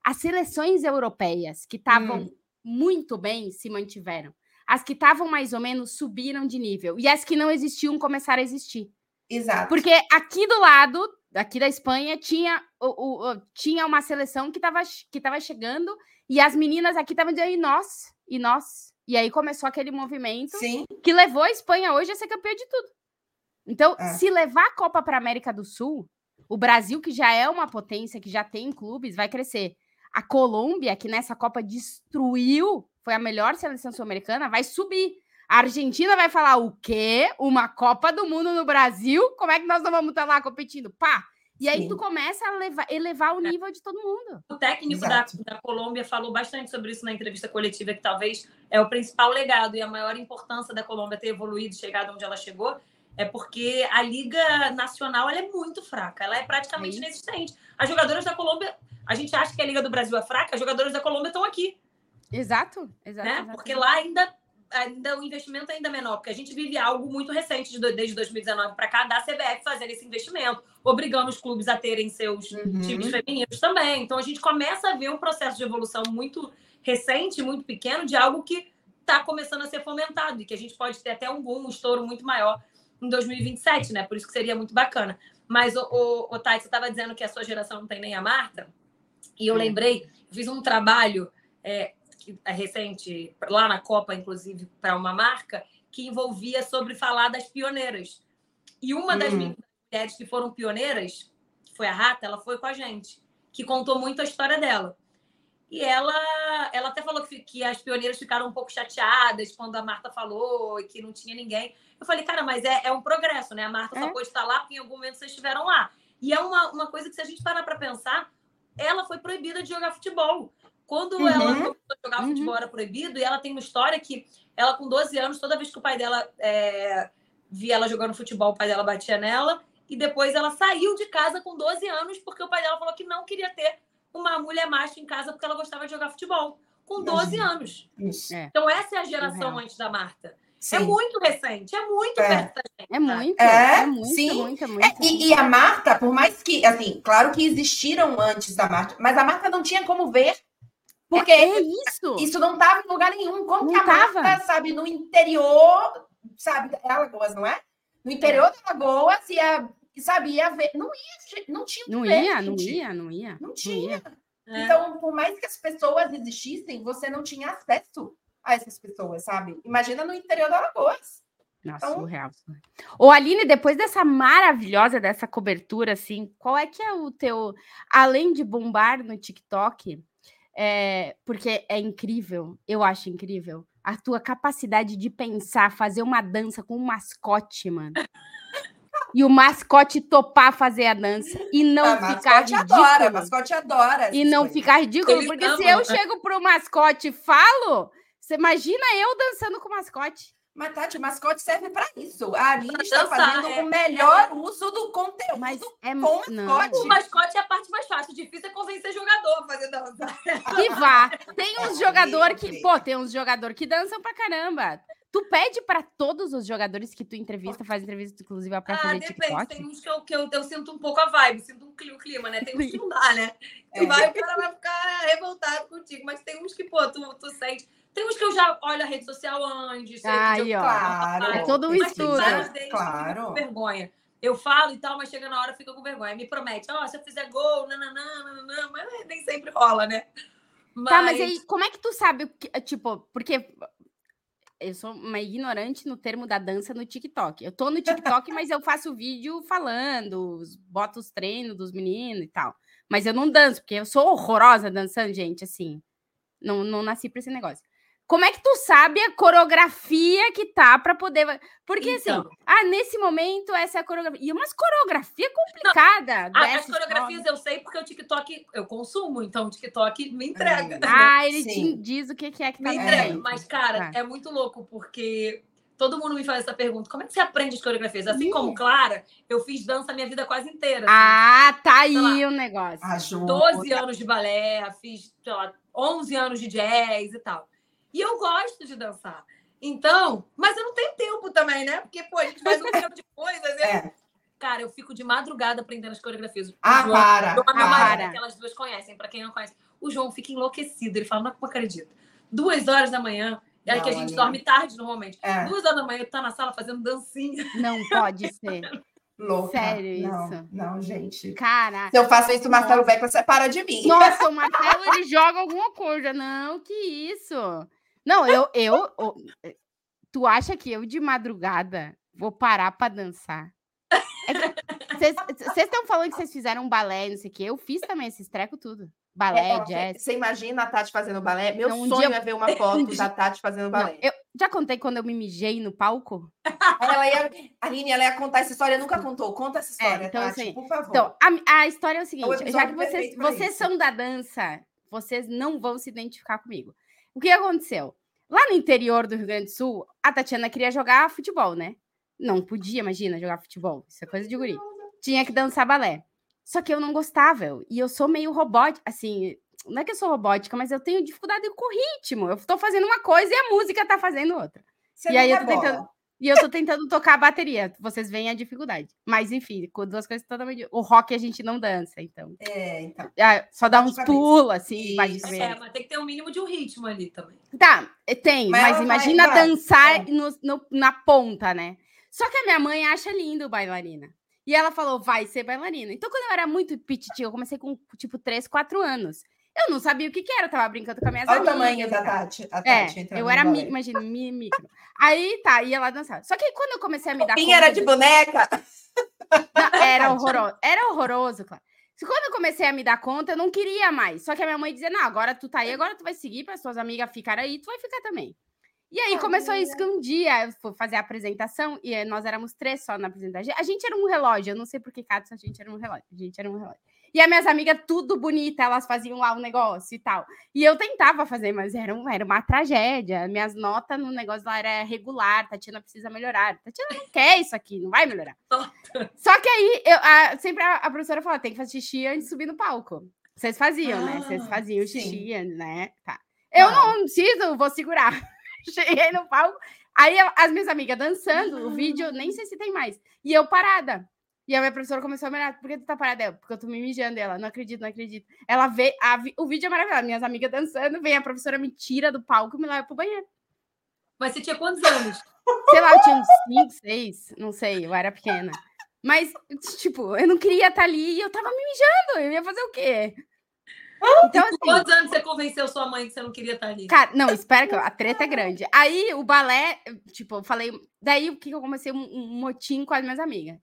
as seleções europeias que estavam hum. muito bem se mantiveram. As que estavam mais ou menos subiram de nível. E as que não existiam começaram a existir. Exato. Porque aqui do lado, aqui da Espanha, tinha, o, o, tinha uma seleção que estava que tava chegando e as meninas aqui estavam dizendo, e nós? E nós? E aí começou aquele movimento Sim. que levou a Espanha hoje a ser campeã de tudo. Então, é. se levar a Copa para a América do Sul, o Brasil, que já é uma potência, que já tem clubes, vai crescer. A Colômbia, que nessa Copa destruiu, foi a melhor seleção sul-americana, vai subir. A Argentina vai falar o quê? Uma Copa do Mundo no Brasil? Como é que nós não vamos estar lá competindo? Pá! E aí Sim. tu começa a levar, elevar o nível de todo mundo. O técnico da, da, Colômbia falou bastante sobre isso na entrevista coletiva, que talvez é o principal legado e a maior importância da Colômbia ter evoluído, chegado onde ela chegou, é porque a Liga Nacional ela é muito fraca, ela é praticamente é inexistente. As jogadoras da Colômbia, a gente acha que a Liga do Brasil é fraca, as jogadoras da Colômbia estão aqui. Exato, exato. Né? Porque lá ainda ainda o investimento é ainda menor, porque a gente vive algo muito recente de, desde 2019 para cá da CBF fazer esse investimento, obrigando os clubes a terem seus uhum. times femininos também. Então a gente começa a ver um processo de evolução muito recente, muito pequeno, de algo que está começando a ser fomentado e que a gente pode ter até um boom, um estouro muito maior em 2027, né? Por isso que seria muito bacana. Mas o, o, o Thay, você estava dizendo que a sua geração não tem nem a Marta, e eu lembrei, fiz um trabalho é, é recente, lá na Copa, inclusive, para uma marca, que envolvia sobre falar das pioneiras. E uma das hum. mulheres que foram pioneiras, que foi a Rata, ela foi com a gente, que contou muito a história dela. E ela, ela até falou que, que as pioneiras ficaram um pouco chateadas quando a Marta falou e que não tinha ninguém. Eu falei, cara, mas é, é um progresso, né? A Marta é. só pôde estar lá porque em algum momento vocês estiveram lá. E é uma, uma coisa que, se a gente parar para pensar, ela foi proibida de jogar futebol. Quando uhum. ela começou a jogar uhum. futebol era proibido, e ela tem uma história que ela, com 12 anos, toda vez que o pai dela é, via ela jogando futebol, o pai dela batia nela, e depois ela saiu de casa com 12 anos, porque o pai dela falou que não queria ter uma mulher macho em casa porque ela gostava de jogar futebol. Com 12 anos. Isso. É. Então, essa é a geração antes da Marta. É sim. É muito recente, é muito é. perto da gente. É muito, é, é muito, sim. muito, é muito. É, e, e, a Marta, por mais que, assim, claro que existiram antes da Marta, mas a Marta não tinha como ver porque é, é isso. Isso não estava em lugar nenhum. Como não que a tava. Marta, sabe, no interior, sabe, é Alagoas, não é? No interior é. de Alagoas, ia, sabe, ia ver. Não ia, não tinha não ver, ia, não ia, não ia. Não tinha. Não ia. Então, por mais que as pessoas existissem, você não tinha acesso a essas pessoas, sabe? Imagina no interior da Alagoas. Nossa, então... surreal. Ô, Aline, depois dessa maravilhosa, dessa cobertura, assim, qual é que é o teu... Além de bombar no TikTok, é, porque é incrível, eu acho incrível, a tua capacidade de pensar, fazer uma dança com um mascote, mano. [LAUGHS] e o mascote topar fazer a dança e não a ficar ridículo. Adora, mascote adora. E não coisas. ficar ridículo, Ele porque ama. se eu chego pro mascote e falo, você imagina eu dançando com o mascote. Mas, Tati, o mascote serve para isso. A Aline está fazendo é, o melhor é, uso do conteúdo mas é, com o mascote. O mascote é a parte mais fácil. Difícil é convencer jogador a fazer dança. Que vá. Tem [LAUGHS] uns jogador que... Pô, tem uns jogador que dançam pra caramba. Tu pede para todos os jogadores que tu entrevista, faz entrevista, inclusive, pra ah, fazer depende. TikTok? Tem uns que eu, que eu, eu, sinto um pouco a vibe, sinto um clima, né? Tem uns que não dá, né? Tu é. vai, o cara vai ficar revoltado contigo. Mas tem uns que, pô, tu, tu sente... Tem uns que eu já olho a rede social antes. Aí, ó. Claro. É todo um estudo. Claro. com vergonha. Eu falo e tal, mas chega na hora fica com vergonha. Me promete, ó, se eu fizer gol, nananã, nananã, mas nem sempre rola, né? Tá, mas aí, como é que tu sabe o que. Tipo, porque eu sou uma ignorante no termo da dança no TikTok. Eu tô no TikTok, mas eu faço vídeo falando, boto os treinos dos meninos e tal. Mas eu não danço, porque eu sou horrorosa dançando, gente, assim. Não, não nasci pra esse negócio. Como é que tu sabe a coreografia que tá pra poder. Porque assim, Então. ah, nesse momento essa é a coreografia. E umas coreografia complicada. Ah, dessa as coreografias eu sei porque o TikTok eu consumo, então o TikTok me entrega. [LAUGHS] Ah, ele te diz o que é que tá Me É. entrega. dentro. Mas, cara, Tá. é muito louco, porque todo mundo me faz essa pergunta: como é que você aprende as coreografias? Assim Ih. como Clara, eu fiz dança a minha vida quase inteira. assim. Ah, tá aí o negócio. Ajuda. 12 anos de balé, fiz, sei lá, 11 anos de jazz e tal. E eu gosto de dançar. Então, mas eu não tenho tempo também, né? Porque, pô, a gente faz um milhão de coisas. né? É. Cara, eu fico de madrugada aprendendo as coreografias. Ah, João- para. João a para. Marina, que elas duas conhecem, pra quem não conhece. O João fica enlouquecido. Ele fala, não acredito. Duas horas da manhã, é Não, que a gente Aline. dorme tarde normalmente. É. Duas horas da manhã, tu tá na sala fazendo dancinha. Não pode ser. Louca. Sério não, isso? Não, gente. Cara. Se eu faço isso, o Marcelo Beckler separa de mim. Nossa, o Marcelo ele joga alguma coisa. Não, que isso? Não, eu, eu, eu- Tu acha que eu de madrugada vou parar pra dançar? Vocês estão falando que vocês fizeram um balé, não sei o quê. Eu fiz também esses trecos tudo. Balé, É, jazz. Você imagina a Tati fazendo balé? Meu Não, um sonho dia- é ver uma foto [LAUGHS] da Tati fazendo Não, balé. eu já contei quando eu me mijei no palco? Ela ia, Aline, ela ia contar essa história, nunca contou. Conta essa história, então, Tati, assim, por favor. Então, a, a história é o seguinte: já episódio que vocês, vocês são da dança, vocês não vão se identificar comigo. O que aconteceu? Lá no interior do Rio Grande do Sul, a Tatiana queria jogar futebol, né? Não podia, imagina, jogar futebol. Isso é coisa de guri. Tinha que dançar balé. Só que eu não gostava. eu- E eu sou meio robótica, assim. Não é que eu sou robótica, mas eu tenho dificuldade com o ritmo. Eu tô fazendo uma coisa e a música tá fazendo outra. Você e aí eu tô dá bola. E eu tô tentando tocar a bateria. Vocês veem a dificuldade. Mas, enfim, com duas coisas totalmente. O rock a gente não dança, então. É, então. Ah, Só dá uns pulos, assim. É, mas tem que ter um mínimo de um ritmo ali também. Tá, eh, tem, Mas mas, imagina vai, dançar é. no- no- na ponta, né? Só que a minha mãe acha lindo bailarina. E ela falou, vai ser bailarina. Então, quando eu era muito petitinha, eu comecei com, tipo, 3, 4 anos. Eu não sabia o que, que era, eu tava brincando com as minhas Olha o amigas. tamanho e da tal. Tati. A É, Tati entrando eu era, mi, imagina, mi, micro. Aí, tá, ia lá dançar. Só que quando eu comecei a me dar Quem conta... era de boneca? Não, era [LAUGHS] horroroso. Era horroroso, claro. Quando eu comecei a me dar conta, eu não queria mais. Só que a minha mãe dizia: Não, agora tu tá aí, agora tu vai seguir para suas amigas ficarem aí, tu vai ficar também. E aí começou isso que um dia eu fui fazer a apresentação e eh, nós éramos três só na apresentação. A gente era um relógio, eu não sei por que cada a gente era um relógio. A gente era um relógio. E as minhas amigas, tudo bonita, elas faziam lá o negócio e tal. E eu tentava fazer, mas era, um- era uma tragédia. Minhas notas no negócio lá era regular, Tatiana precisa melhorar. Tatiana não quer isso aqui, não vai melhorar. Só que aí, eu, a- sempre a, a professora falava, tem que fazer xixi antes de subir no palco. Vocês faziam, né? Vocês Ah, faziam sim. xixi, né? Tá. Eu Claro. não preciso, vou segurar. [LAUGHS] Cheguei no palco, aí as minhas amigas dançando, o vídeo, nem sei se tem mais. E eu parada. E a minha professora começou a me olhar, por que tu tá parada? Eu, Porque eu tô me mijando ela, não acredito, não acredito. Ela vê, a o vídeo é maravilhoso, minhas amigas dançando, vem a professora me tira do palco e me leva pro banheiro. Mas você tinha quantos anos? Sei lá, eu tinha uns 5, 6, não sei, eu era pequena. Mas, tipo, eu não queria estar ali e eu tava me mijando, eu ia fazer o quê? Então, assim, quantos anos você convenceu sua mãe que você não queria estar ali? cara, não, espera que eu- a treta é grande. Aí o balé, tipo, eu falei, daí o que que eu comecei um, um motim com as minhas amigas.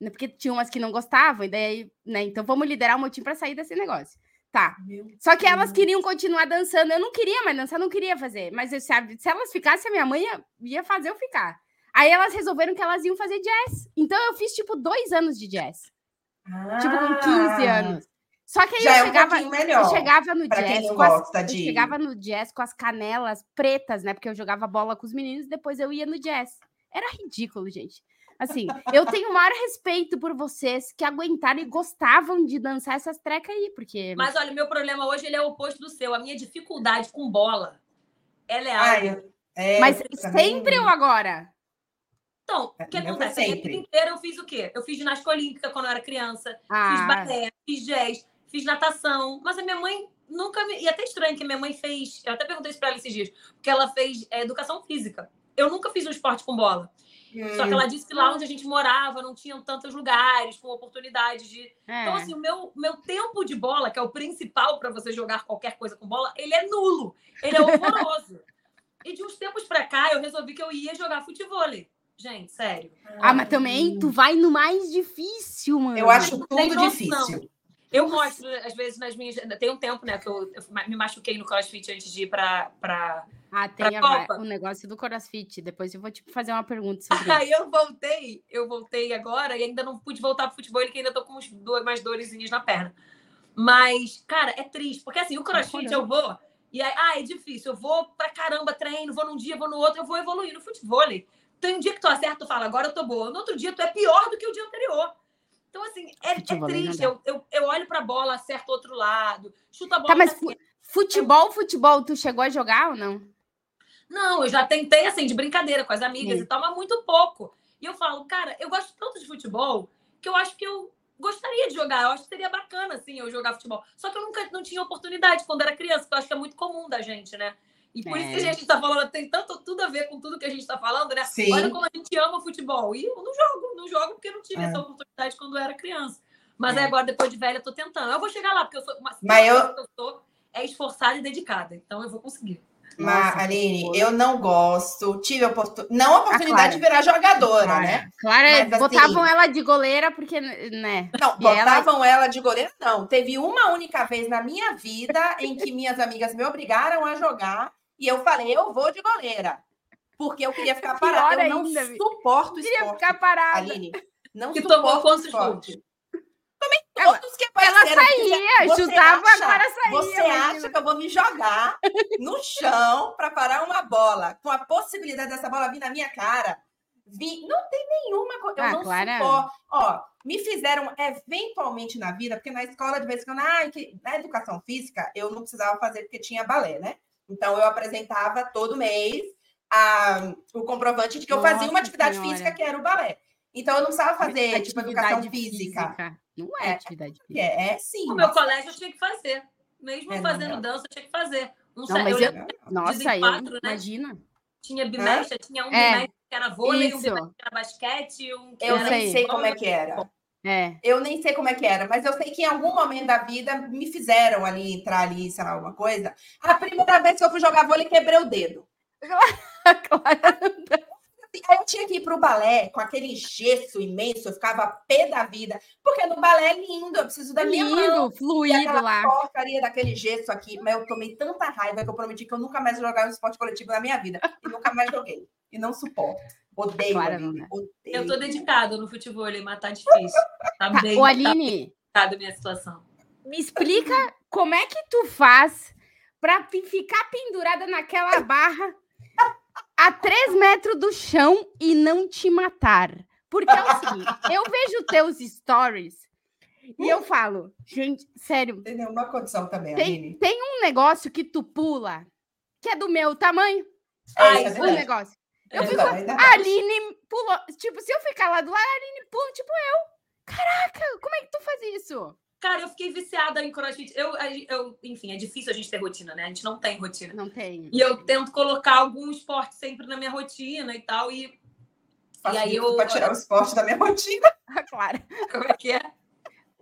Né, Porque tinha umas que não gostavam, e daí, né, então vamos liderar o motim pra sair desse negócio. Tá. Meu Só que elas Deus. queriam continuar dançando. Eu não queria mais dançar, não queria fazer. Mas eu, sabe, se elas ficassem, a minha mãe ia, ia fazer eu ficar. Aí elas resolveram que elas iam fazer jazz. Então eu fiz, tipo, dois anos de jazz. Tipo, com 15 Ah, anos. Só que aí eu é um chegava, pouquinho melhor. eu chegava no jazz com as, gosta eu de- chegava no jazz com as canelas pretas, né? Porque eu jogava bola com os meninos, depois eu ia no jazz. Era ridículo, gente. Assim, eu tenho o maior respeito por vocês que aguentaram e gostavam de dançar essas trecas aí, porque Mas olha, o meu problema hoje ele é o oposto do seu. A minha dificuldade com bola, ela é alta. É, mas sempre ou agora? Então, É, o que o meu acontece? A minha vida inteira eu fiz o quê? Eu fiz ginástica olímpica quando eu era criança, fiz Ah, balé, fiz jazz, fiz natação. Mas a minha mãe nunca me. E até estranho que minha mãe fez. Eu até perguntei isso pra ela esses dias, porque ela fez é, educação física. Eu nunca fiz um esporte com bola. Só que Hum. ela disse que lá onde a gente morava não tinham tantos lugares com oportunidade de. É. Então, assim, o meu, meu tempo de bola, que é o principal para você jogar qualquer coisa com bola, ele é nulo. Ele é horroroso. e de uns tempos pra cá, eu resolvi que eu ia jogar futebol. Gente, sério. Ah, mas também tu vai no mais difícil, mano. Eu acho tudo difícil. Eu mostro, às vezes, nas minhas. Tem um tempo, né, que eu, eu me machuquei no crossfit antes de ir pra. pra... Ah, tem a- o negócio do crossfit. Depois eu vou te fazer uma pergunta [LAUGHS] sobre isso. Aí eu voltei, eu voltei agora e ainda não pude voltar pro futebol, que ainda tô com do- umas dorezinhas na perna. Mas, cara, é triste, porque assim, o crossfit eu vou, e aí, ah, é difícil, eu vou pra caramba, treino, vou num dia, vou no outro, eu vou evoluir no futebol. Tem um dia que tu acerta, tu fala, agora eu tô boa. No outro dia, tu é pior do que o dia anterior. Então, assim, é, é triste. Eu, eu, eu olho pra bola, acerto outro lado, chuto a bola. Tá, mas assim, fu- futebol, futebol, tu chegou a jogar ou não? Não, eu já tentei, assim, de brincadeira com as amigas Sim. e tal, mas muito pouco. E eu falo, cara, eu gosto tanto de futebol que eu acho que eu gostaria de jogar. Eu acho que seria bacana, assim, eu jogar futebol. Só que eu nunca não tinha oportunidade quando era criança, que eu acho que é muito comum da gente, né? E por isso que a É. gente tá falando, tem tanto tudo a ver com tudo que a gente tá falando, né? Sim. Olha como a gente ama futebol. E eu não jogo, não jogo porque não tive É. essa oportunidade quando eu era criança. Mas É. aí agora, depois de velha, eu tô tentando. Eu vou chegar lá, porque eu sou uma Mas eu- coisa que eu sou é esforçada e dedicada. Então eu vou conseguir. Mas, Nossa, Aline, eu não gosto. Tive a oportu... não a oportunidade Clara. de virar jogadora, Clara. né? Clara, Mas, assim- botavam ela de goleira porque, né? Não, E ela- botavam ela... de goleiro, não. Teve uma única vez na minha vida em que minhas amigas me obrigaram a jogar e eu falei, eu vou de goleira. Porque eu queria ficar Pior parada. Eu não ainda, suporto Queria esporte. ficar parada. Aline, não Que tomou suporto quantos esporte. pontos? Ela- Todos que Ela apareceram. saía, Você chutava, acha- agora saía. Você acha que eu vou me jogar no chão para parar uma bola, com a possibilidade dessa bola vir na minha cara? Vi... Não tem nenhuma coisa. Eu Ah, não Clara. suporto. Ó, me fizeram eventualmente na vida, porque na escola, de vez em quando, ah, que... na educação física, eu não precisava fazer porque tinha balé, né? Então, eu apresentava todo mês a... o comprovante de que eu fazia uma Nossa atividade Senhora. física que era o balé. Então, eu não precisava fazer, tipo, educação Atividade física. Não é, É. atividade física. É, é sim. No meu colégio eu tinha que fazer. Mesmo É, não, fazendo não. dança, eu tinha que fazer. Não, Não, sei, mas eu eu- Nossa, eu quatro, né? imagina. tinha bimestre, tinha um É. bimestre que era vôlei, um Isso. bimestre que era basquete, um que Eu era... nem aí. sei como é que era. É. Eu nem sei como é que era, mas eu sei que em algum momento da vida me fizeram ali entrar ali, sei lá, alguma coisa. A primeira vez que eu fui jogar vôlei, quebrei o dedo. [LAUGHS] Aí eu tinha que ir pro balé com aquele gesso imenso, eu ficava pé da vida, porque no balé é lindo, eu preciso da minha mão. Lindo, fluido lá. porcaria daquele gesso aqui, mas eu tomei tanta raiva que eu prometi que eu nunca mais jogar um esporte coletivo na minha vida. E nunca mais joguei. E não suporto. Odeio, Claro, Aline, não dá. odeio. Eu tô dedicada no futebol, mas tá difícil. Tá Tá, bem Ô, Aline, tá minha situação. me explica como é que tu faz pra pi- ficar pendurada naquela barra a três metros do chão e não te matar. Porque é o seguinte, eu vejo teus stories e eu falo, gente, sério, tem nenhuma condição também, tem, Aline. tem um negócio que tu pula que é do meu tamanho, É, isso é o verdade. negócio. Eu É fico, é a. Aline pulou, tipo, se eu ficar lá do lado, a Aline pula, tipo eu. Caraca, como é que tu faz isso? Cara, eu fiquei viciada em crossfit. Eu, eu, enfim, é difícil a gente ter rotina, né? A gente não tem rotina. Não tem. E eu tento colocar algum esporte sempre na minha rotina e tal. E Faço E aí de tudo eu- para tirar o esporte da minha rotina. [LAUGHS] claro. como é que é?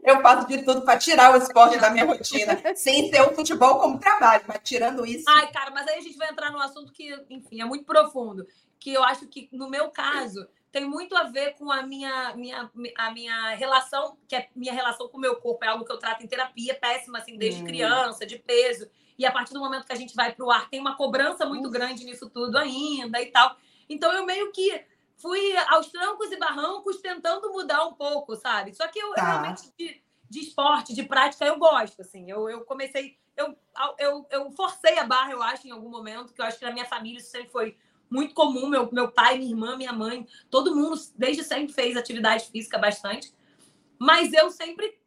Eu faço de tudo para tirar o esporte da minha rotina, [LAUGHS] sem ter o futebol como trabalho, mas tirando isso. Ai, cara, mas aí a gente vai entrar num assunto que, enfim, é muito profundo. Que eu acho que, no meu caso, tem muito a ver com a minha, minha, a minha relação, que é minha relação com o meu corpo. É algo que eu trato em terapia, péssima, assim, desde Hum. criança, de peso. E a partir do momento que a gente vai para o ar, tem uma cobrança muito Ufa. grande nisso tudo ainda e tal. Então eu meio que fui aos trancos e barrancos tentando mudar um pouco, sabe? Só que eu, eu Tá. realmente de, de esporte, de prática, eu gosto, assim. Eu, eu comecei eu, eu, eu forcei a barra, eu acho, em algum momento, que eu acho que na minha família isso sempre foi muito comum. Meu, meu pai, minha irmã, minha mãe, todo mundo desde sempre fez atividade física bastante. Mas eu sempre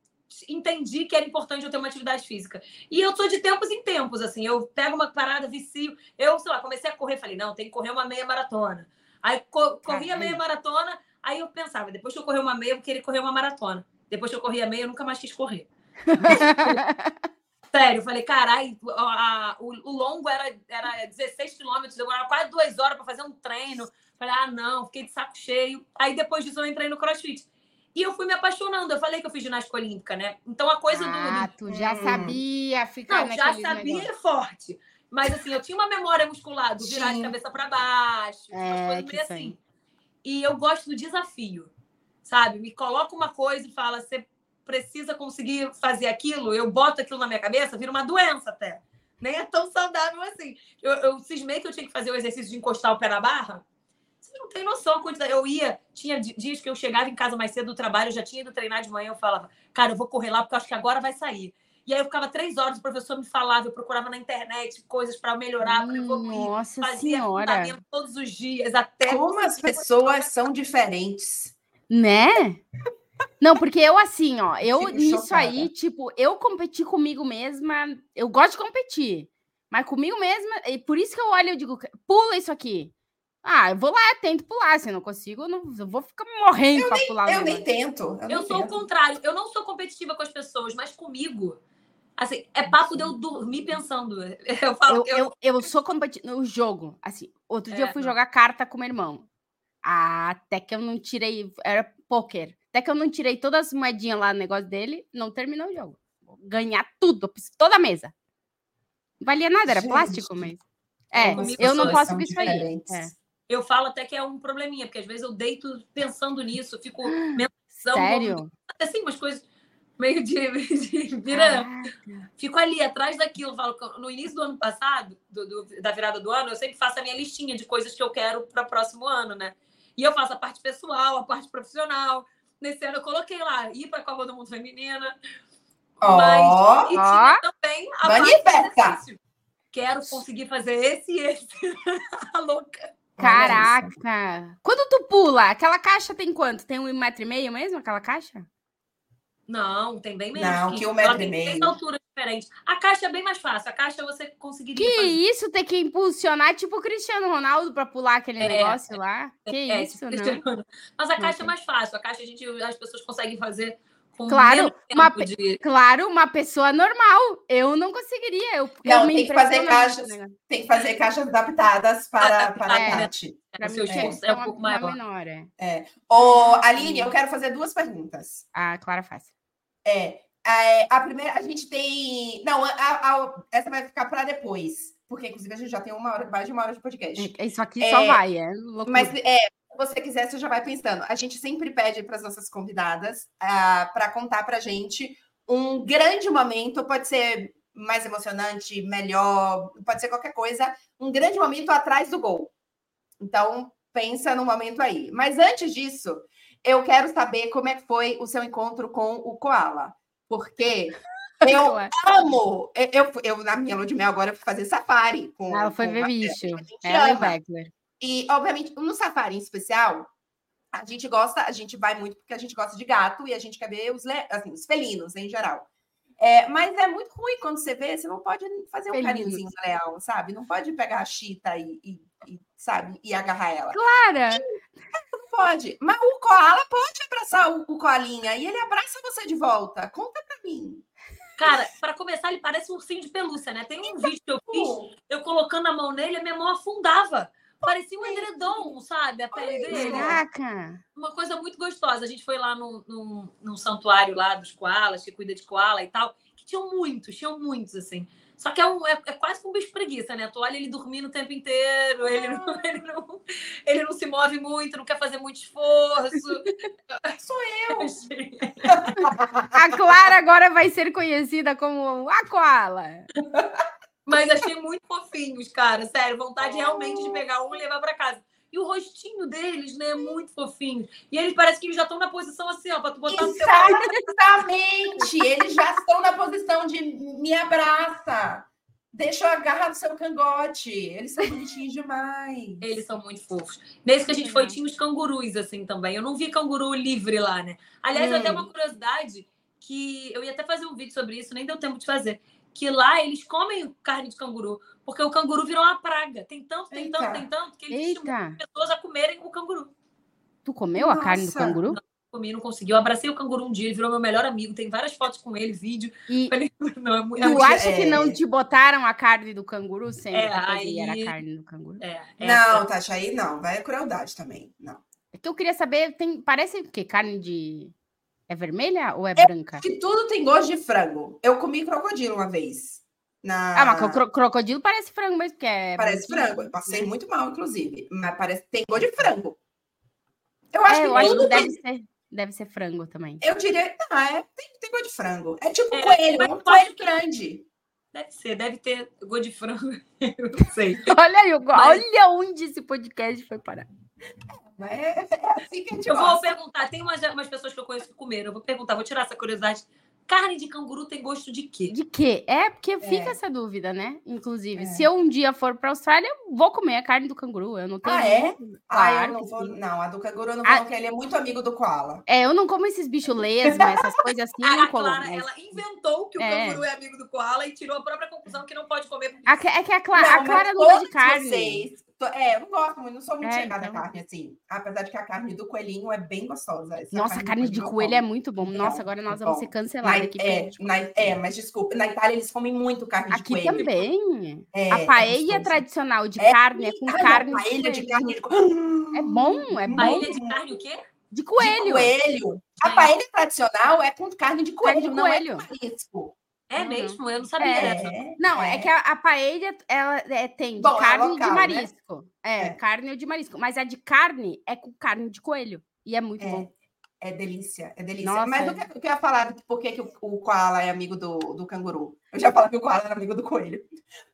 entendi que era importante eu ter uma atividade física. E eu sou de tempos em tempos, assim. Eu pego uma parada, vicio. Eu, sei lá, comecei a correr, falei, não, tem que correr uma meia maratona. Aí co corri a meia maratona, aí eu pensava, depois que eu correr uma meia, eu queria correr uma maratona. Depois que eu corri a meia, eu nunca mais quis correr. [LAUGHS] Sério, eu falei, caralho, o, o longo era, era 16 quilômetros, demorava quase duas horas para fazer um treino. Falei, ah, não, fiquei de saco cheio. Aí depois disso eu entrei no crossfit. E eu fui me apaixonando. Eu falei que eu fiz ginástica olímpica, né? Então a coisa ah, do. tu já hum. sabia ficar Não, já sabia negócio. forte. Mas assim, eu tinha uma memória muscular do virar Sim. de cabeça para baixo, é, coisas meio assim. E eu gosto do desafio, sabe? Me coloca uma coisa e fala, você precisa conseguir fazer aquilo, eu boto aquilo na minha cabeça, vira uma doença até. Nem é tão saudável assim. Eu, eu cismei que eu tinha que fazer o exercício de encostar o pé na barra. Você não tem noção quantidade. Eu ia, tinha dias que eu chegava em casa mais cedo do trabalho, eu já tinha ido treinar de manhã, eu falava, cara, eu vou correr lá porque eu acho que agora vai sair. E aí eu ficava três horas, o professor me falava, eu procurava na internet coisas para melhorar, para evoluir. Nossa fazia senhora. todos os dias, até. Como as pessoas são diferentes. Né? Não, porque eu assim, ó, eu Fico nisso chocada. aí, tipo, eu competi comigo mesma, eu gosto de competir, mas comigo mesma, e por isso que eu olho e digo, pula isso aqui. Ah, eu vou lá, tento pular. Se eu não consigo, eu, não, eu vou ficar morrendo para pular. Eu nem tento. Eu, eu sou tento. o contrário. Eu não sou competitiva com as pessoas, mas comigo. Assim, é papo de eu dormir pensando. [LAUGHS] Eu falo. Eu, eu, eu sou competitiva no jogo. Assim, outro dia é, eu fui não. jogar carta com meu irmão. Até que eu não tirei. Era poker. Até que eu não tirei todas as moedinhas lá no negócio dele, não terminou o jogo. Vou ganhar tudo, toda a mesa. Não valia nada, era Gente, plástico, mas. É, eu não posso com isso aí. É eu falo até que é um probleminha, porque às vezes eu deito pensando nisso, fico. Sério? Assim, umas coisas meio de, [LAUGHS] de vira. Fico ali atrás daquilo. Falo, no início do ano passado, do, do, da virada do ano, eu sempre faço a minha listinha de coisas que eu quero para o próximo ano, né? E eu faço a parte pessoal, a parte profissional. Nesse ano eu coloquei lá, ir para a Copa do Mundo Feminina. Oh, mas e tinha também a manifesta. parte Quero conseguir fazer esse e esse. [LAUGHS] a louca. Caraca! Quando tu pula, aquela caixa tem quanto? Tem um metro e meio mesmo, aquela caixa? Não, tem bem menos. Não, que, um metro e meio. Tem alturas diferentes. A caixa é bem mais fácil. A caixa você conseguiria. Que fazer. isso, tem que impulsionar tipo o Cristiano Ronaldo para pular aquele é, negócio é, lá? Que é, isso, tipo não? Mas a caixa é mais fácil. A caixa a gente, as pessoas conseguem fazer claro, uma, de... claro, uma pessoa normal. Eu não conseguiria. Eu, não, eu tem que fazer caixas, tem que fazer caixas adaptadas para, para é, a Tati. Para mim, é, é um pouco maior. menor. É. é. Ô, Aline, eu quero fazer duas perguntas. Ah, Clara faz. É, é, a primeira, a gente tem. Não, a, a, essa vai ficar para depois. Porque, inclusive, a gente já tem uma hora, mais de uma hora de podcast. É, isso aqui só vai, é loucura. Mas é, você quiser, você já vai pensando. A gente sempre pede para as nossas convidadas uh, ah, para contar para a gente um grande momento, pode ser mais emocionante, melhor, pode ser qualquer coisa, um grande momento atrás do gol. Então, pensa no momento aí. Mas antes disso, eu quero saber como é que foi o seu encontro com o Koala. Porque [LAUGHS] eu amo. Eu, eu, na minha lua de mel agora, fui fazer safari. Com, Ela foi ver bicho. Ela e. E, obviamente, no safari em especial, a gente gosta, a gente vai muito porque a gente gosta de gato e a gente quer ver os, assim, os felinos em geral. É, mas é muito ruim quando você vê, você não pode fazer um Feliz. carinhozinho leal, sabe? Não pode pegar a chita e, e sabe, e agarrar ela. Claro! Não [LAUGHS] pode. Mas o koala pode abraçar o, o koalinha e ele abraça você de volta. Conta pra mim. Cara, para começar, ele parece um ursinho de pelúcia, né? Tem um então, vídeo que eu fiz, eu colocando a mão nele, a minha mão afundava. Parecia um edredom, sabe? A pele dele. Caraca! Uma coisa muito gostosa. A gente foi lá num, num, num santuário lá dos koalas, que cuida de koala e tal, que tinham muitos, tinham muitos, assim. Só que é, um, é, é, quase como um bicho preguiça, né? Tu olha ele dormindo o tempo inteiro, ele não, ah. ele, não, ele não se move muito, não quer fazer muito esforço. [LAUGHS] Sou eu! [LAUGHS] a Clara agora vai ser conhecida como a Koala. Mas achei muito fofinhos, cara. Sério, vontade realmente de pegar um e levar para casa. E o rostinho deles, né, é muito fofinho. E eles parece que eles já estão na posição assim, ó, para tu botar no teu Exatamente! [LAUGHS] eles já estão na posição de me abraça. Deixa eu agarrar no seu cangote. Eles são bonitinhos demais. Eles são muito fofos. Nesse que a gente foi, tinha os cangurus, assim, também. Eu não vi canguru livre lá, né? Aliás, hum. até uma curiosidade que eu ia até fazer um vídeo sobre isso, nem deu tempo de fazer que lá eles comem carne de canguru, porque o canguru virou uma praga. Tem tanto, tem Eita. tanto, tem tanto, que eles chamam pessoas a comerem o canguru. Tu comeu Nossa. a carne do canguru? Não, comi, não consegui. Eu abracei o canguru um dia, ele virou meu melhor amigo. Tem várias fotos com ele, vídeo. E Falei, [LAUGHS] não, é muito. tu é- acha que não te botaram a carne do canguru sendo É, aí- era a carne do canguru? É, Não, Tati, aí não. Vai a crueldade também. Não. É que eu queria saber, tem, parece o quê? Carne de... É vermelha ou é branca? Que tudo tem gosto de frango. Eu comi crocodilo uma vez. Na... Ah, mas o cro- crocodilo parece frango mesmo, porque é Parece branquinho. frango. Eu passei muito mal, inclusive. Mas parece tem gosto de frango. Eu acho É, que eu acho que deve ser, deve ser frango também. Eu diria, não, é, tem, tem gosto de frango. É tipo É, coelho, mas é um coelho grande. Deve ser, deve ter gosto de frango. [LAUGHS] Eu não sei. [LAUGHS] Olha aí, Mas- olha onde esse podcast foi parar. Mas é, é assim que a gente Eu vou gosta. perguntar, tem umas, umas pessoas que eu conheço que comeram. Eu vou perguntar, vou tirar essa curiosidade. Carne de canguru tem gosto de quê? De quê? É, porque fica É. essa dúvida, né? Inclusive, É. se eu um dia for pra Austrália, eu vou comer a carne do canguru. Eu não tenho. Ah, é? nenhum- Ah, eu Claro não vou. sim. Não, a do canguru eu não vou, Ah. não, porque ele é muito amigo do koala. É, eu não como esses bichos essas coisas assim, eu [LAUGHS] A, não a como. Clara, mas- ela inventou que o É. canguru é amigo do koala e tirou a própria conclusão que não pode comer. A que- é que a, Cla- a Não, mas Clara não gosta de carne. Vocês, é, eu não gosto muito, não sou muito É, chegada então. à carne assim. Apesar de que a carne do coelhinho é bem gostosa. Essa Nossa, carne de eu coelho é muito bom. Não, Nossa, agora nós é vamos bom. ser cancelados aqui. é, na- é, mas desculpa, na Itália eles comem muito carne de Aqui coelho. também. É, a é paella gostoso. tradicional de É, carne é com Ah, não, carne de paella de coelho. carne de coelho. É bom, é bom. Paella de carne o quê? De De coelho. coelho. A Gente. paella tradicional é com carne de coelho, de não coelho. é com marisco. É Uhum. mesmo? Eu não sabia É. dessa. Não, é, que a, a paella ela é, tem de Bom, é carne local, de né? marisco. É, É. carne de marisco. Mas a de carne é com carne de coelho. E é muito É. bom. É delícia, é delícia. Nossa, Mas é. o que, o que eu ia falar de por que, que o, o koala é amigo do, do canguru? Eu já falei que o koala era amigo do coelho.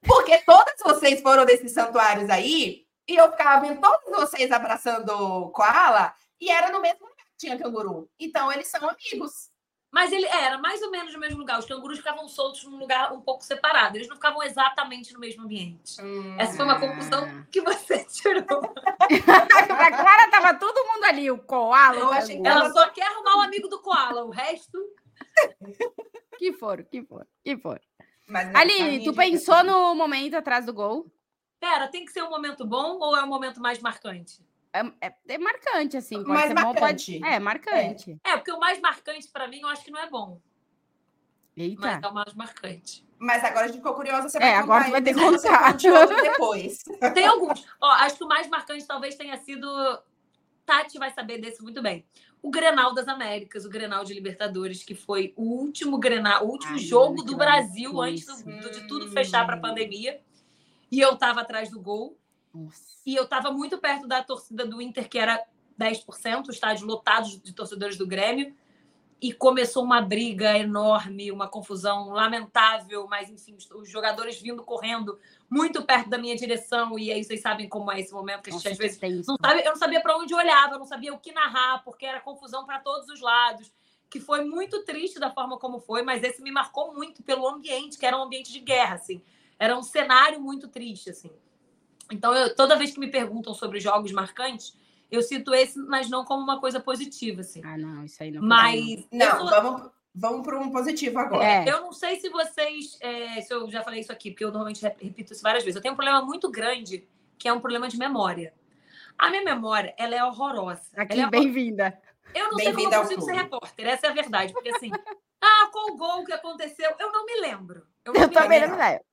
Porque todas vocês foram desses santuários aí, e eu ficava vendo todos vocês abraçando o koala, e era no mesmo lugar que tinha canguru. Então, eles são amigos. Mas ele era mais ou menos no mesmo lugar. Os cangurus ficavam soltos num lugar um pouco separado. Eles não ficavam exatamente no mesmo ambiente. Essa foi uma conclusão que você [LAUGHS] tirou. a Clara tava todo mundo ali, o koala. Eu achei que. Ela só quer arrumar o amigo do koala. O resto. Que for, que for, que for. Mas não, Aline, carne tu pensou no momento atrás do gol? Pera, tem que ser um momento bom ou é um momento mais marcante? É, é- é marcante, assim. Pode Mais ser bom, pode... marcante. É, marcante. É, porque o mais marcante pra mim eu acho que não é bom. Eita. Mas é o mais marcante. Mas agora a gente ficou curiosa, você É, vai agora contar tu vai ter que você contar. depois. [LAUGHS] Tem alguns. Ó, acho que o mais marcante talvez tenha sido. Tati vai saber desse muito bem. O Grenal das Américas, o Grenal de Libertadores, que foi o último Grenal, o último Ai, jogo do que Brasil antes do- do- de tudo fechar para a pandemia. E eu tava atrás do gol. Nossa. E eu tava muito perto da torcida do Inter, que era 10%, o estádio lotado de torcedores do Grêmio. E começou uma briga enorme, uma confusão lamentável, mas enfim, os- jogadores vindo correndo muito perto da minha direção. E aí vocês sabem como é esse momento que a gente Nossa, às vezes não sabe, eu não sabia para onde olhava, eu não sabia o que narrar, porque era confusão para todos os lados. Que foi muito triste da forma como foi, mas esse me marcou muito pelo ambiente, que era um ambiente de guerra, assim. Era um cenário muito triste, assim. Então, eu- toda vez que me perguntam sobre jogos marcantes, eu cito esse, mas não como uma coisa positiva, assim. Ah, não, isso aí não. Mas eu Não, sou- vamos, vamos para um positivo agora. É. eu não sei se vocês. é, se eu já falei isso aqui, porque eu normalmente rep- repito isso várias vezes. Eu tenho um problema muito grande, que é um problema de memória. A minha memória, ela é horrorosa. Aqui, ela é bem-vinda. Eu não sei como Bem-vinda eu ao consigo ser repórter, essa é a verdade. Porque assim, [LAUGHS] ah, qual gol que aconteceu? Eu não me lembro. não Eu me também lembro. não me lembro.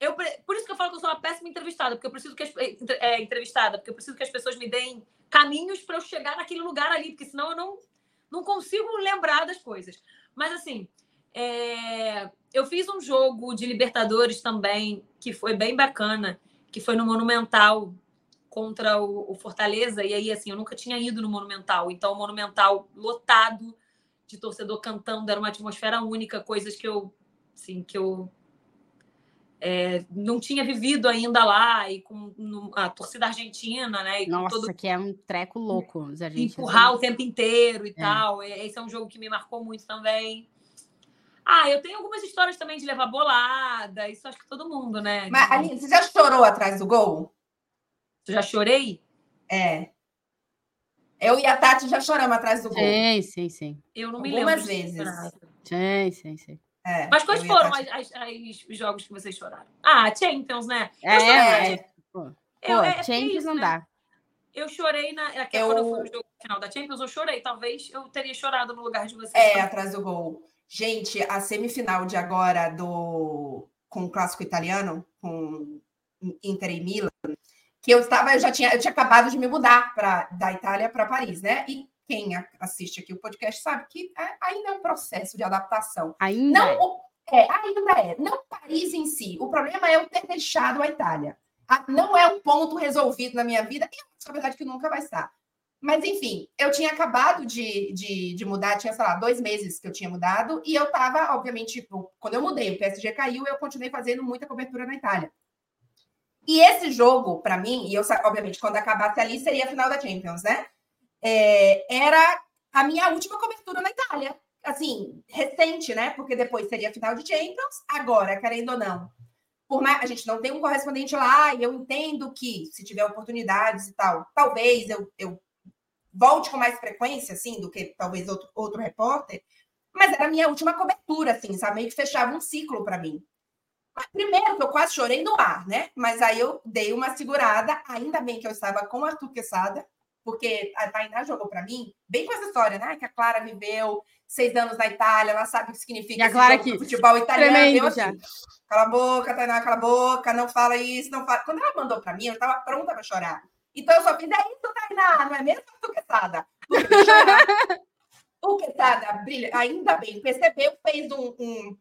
Eu por isso que eu falo que eu sou uma péssima entrevistada, porque eu preciso que as, é, entrevistada, porque eu preciso que as pessoas me deem caminhos para eu chegar naquele lugar ali, porque senão eu não, não consigo lembrar das coisas. Mas assim, é, eu fiz um jogo de Libertadores também, que foi bem bacana, que foi no Monumental contra o, o Fortaleza, e aí assim, eu nunca tinha ido no Monumental, então o Monumental lotado de torcedor cantando, era uma atmosfera única, coisas que eu assim, que eu é, não tinha vivido ainda lá, e com no- a torcida argentina, né? E Nossa, todo que é um treco louco. Empurrar o tempo inteiro e É. tal. E- Esse é um jogo que me marcou muito também. Ah, eu tenho algumas histórias também de levar bolada, isso acho que todo mundo, né? Mas, Aline, você já chorou atrás do gol? Eu já chorei? É. Eu e a Tati já choramos atrás do gol. Sim, sim, sim. Eu não me Algumas lembro. de ter vezes. Sim, sim, sim. É, Mas quais foram as, as- as- os jogos que vocês choraram? Ah, Champions, né? É, Eu é. Pô, Eu- é- é Champions isso, não né? dá. Eu chorei na, naquela- Eu- quando foi o jogo final da Champions, eu chorei. Talvez eu teria chorado no lugar de vocês. É, atrás do gol. Gente, a semifinal de agora do com o clássico italiano, com Inter e Milan, que eu estava, eu já tinha, eu tinha acabado de me mudar para da Itália para Paris, né? E quem assiste aqui o podcast sabe que ainda é um processo de adaptação. Ainda. Não, é. é, ainda é. Não Paris em si. O problema é eu ter deixado a Itália. Não é um ponto resolvido na minha vida, e é verdade que nunca vai estar. Mas, enfim, eu tinha acabado de, de, de, mudar, tinha, sei lá, dois meses que eu tinha mudado, e eu estava, obviamente, tipo, quando eu mudei, o PSG caiu, eu continuei fazendo muita cobertura na Itália. E esse jogo, para mim, e eu, obviamente, quando acabasse ali, seria a final da Champions, né? É, era a minha última cobertura na Itália. Assim, recente, né? Porque depois seria a final de Champions, agora, querendo ou não. Por mais, a gente não tem um correspondente lá, e eu entendo que, se tiver oportunidades e tal, talvez eu, eu volte com mais frequência, assim, do que talvez outro, outro repórter, mas era a minha última cobertura, assim, sabe? Meio que fechava um ciclo para mim. Primeiro que eu quase chorei no ar, né? Mas aí eu dei uma segurada, ainda bem que eu estava com a Arthur Quesada, porque a Tainá jogou para mim, bem com essa história, né? Que a Clara viveu seis anos na Itália, ela sabe o que significa e a Clara aqui, futebol italiano. Eu, assim, cala a boca, Tainá, cala a boca, não fala isso, não fala. Quando ela mandou para mim, eu estava pronta para chorar. Então eu só fiz, é isso, Tainá, não é mesmo, Arthur Quesada? o Quesada, brilha, ainda bem, percebeu, fez um, um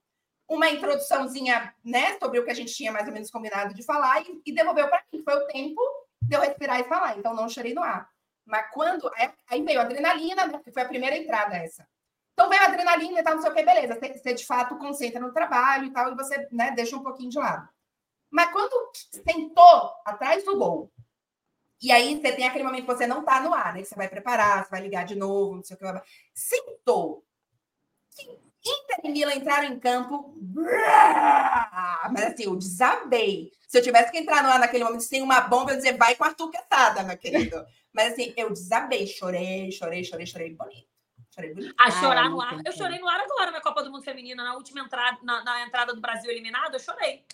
uma introduçãozinha, né, sobre o que a gente tinha mais ou menos combinado de falar e, e devolveu para mim. Foi o tempo de eu respirar e falar, então não chorei no ar. Mas quando. Aí veio adrenalina, né? Que foi a primeira entrada essa. Então veio adrenalina e tal, não sei o que, beleza. Você de fato concentra no trabalho e tal, e você né, deixa um pouquinho de lado. Mas quando sentou atrás do gol, e aí você tem aquele momento que você não tá no ar, né? Você vai preparar, você vai ligar de novo, não sei o que. Sentou. Inter e Milan entraram em campo. Mas assim, eu desabei. Se eu tivesse que entrar no ar naquele momento sem uma bomba, eu dizer, vai com a tuquetada, meu querido. Mas assim, eu desabei, chorei, chorei, chorei, chorei bonito. Chorei bonito. A chorar Ai, no ar. Eu chorei no ar agora na Copa do Mundo Feminina, na última entrada, na, na entrada do Brasil eliminado, eu chorei.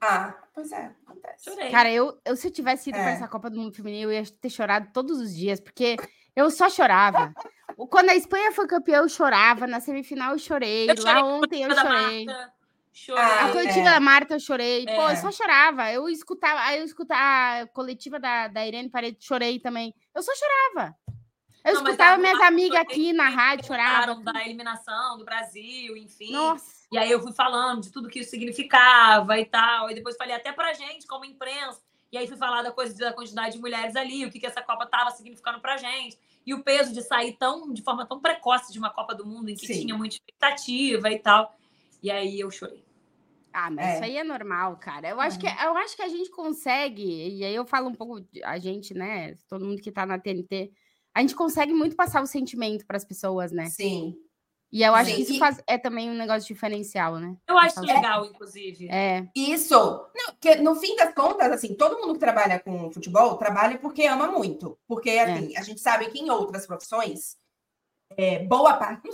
Ah, pois é, acontece. Chorei. Cara, eu, eu se eu tivesse ido é. para essa Copa do Mundo Feminino, eu ia ter chorado todos os dias, porque eu só chorava. Quando a Espanha foi campeã, eu chorava. Na semifinal, eu chorei. Eu chorei Lá ontem, eu chorei. Chorei. A coletiva é. da Marta, eu chorei. É. Pô, eu só chorava. Eu escutava, aí eu escutava a coletiva da, da Irene Paredes, chorei também. Eu só chorava. Eu não, escutava minhas amigas aqui na rádio, choravam. da eliminação do Brasil, enfim. Nossa. E aí eu fui falando de tudo que isso significava e tal. E depois falei até pra gente, como imprensa. E aí fui falar da coisa da quantidade de mulheres ali, o que, que essa Copa tava significando pra gente e o peso de sair tão de forma tão precoce de uma Copa do Mundo em que Sim. tinha muita expectativa e tal. E aí eu chorei. Ah, mas é. isso aí é normal, cara. Eu acho, uhum. que, eu acho que a gente consegue, e aí eu falo um pouco, a gente, né? Todo mundo que tá na TNT, a gente consegue muito passar o sentimento para as pessoas, né? Sim. E eu acho Sim. que isso faz, é também um negócio diferencial, né? Eu acho legal, inclusive. É. Isso. Não, que no fim das contas, assim, todo mundo que trabalha com futebol trabalha porque ama muito. Porque, é. assim, é. a gente sabe que em outras profissões, é, boa parte,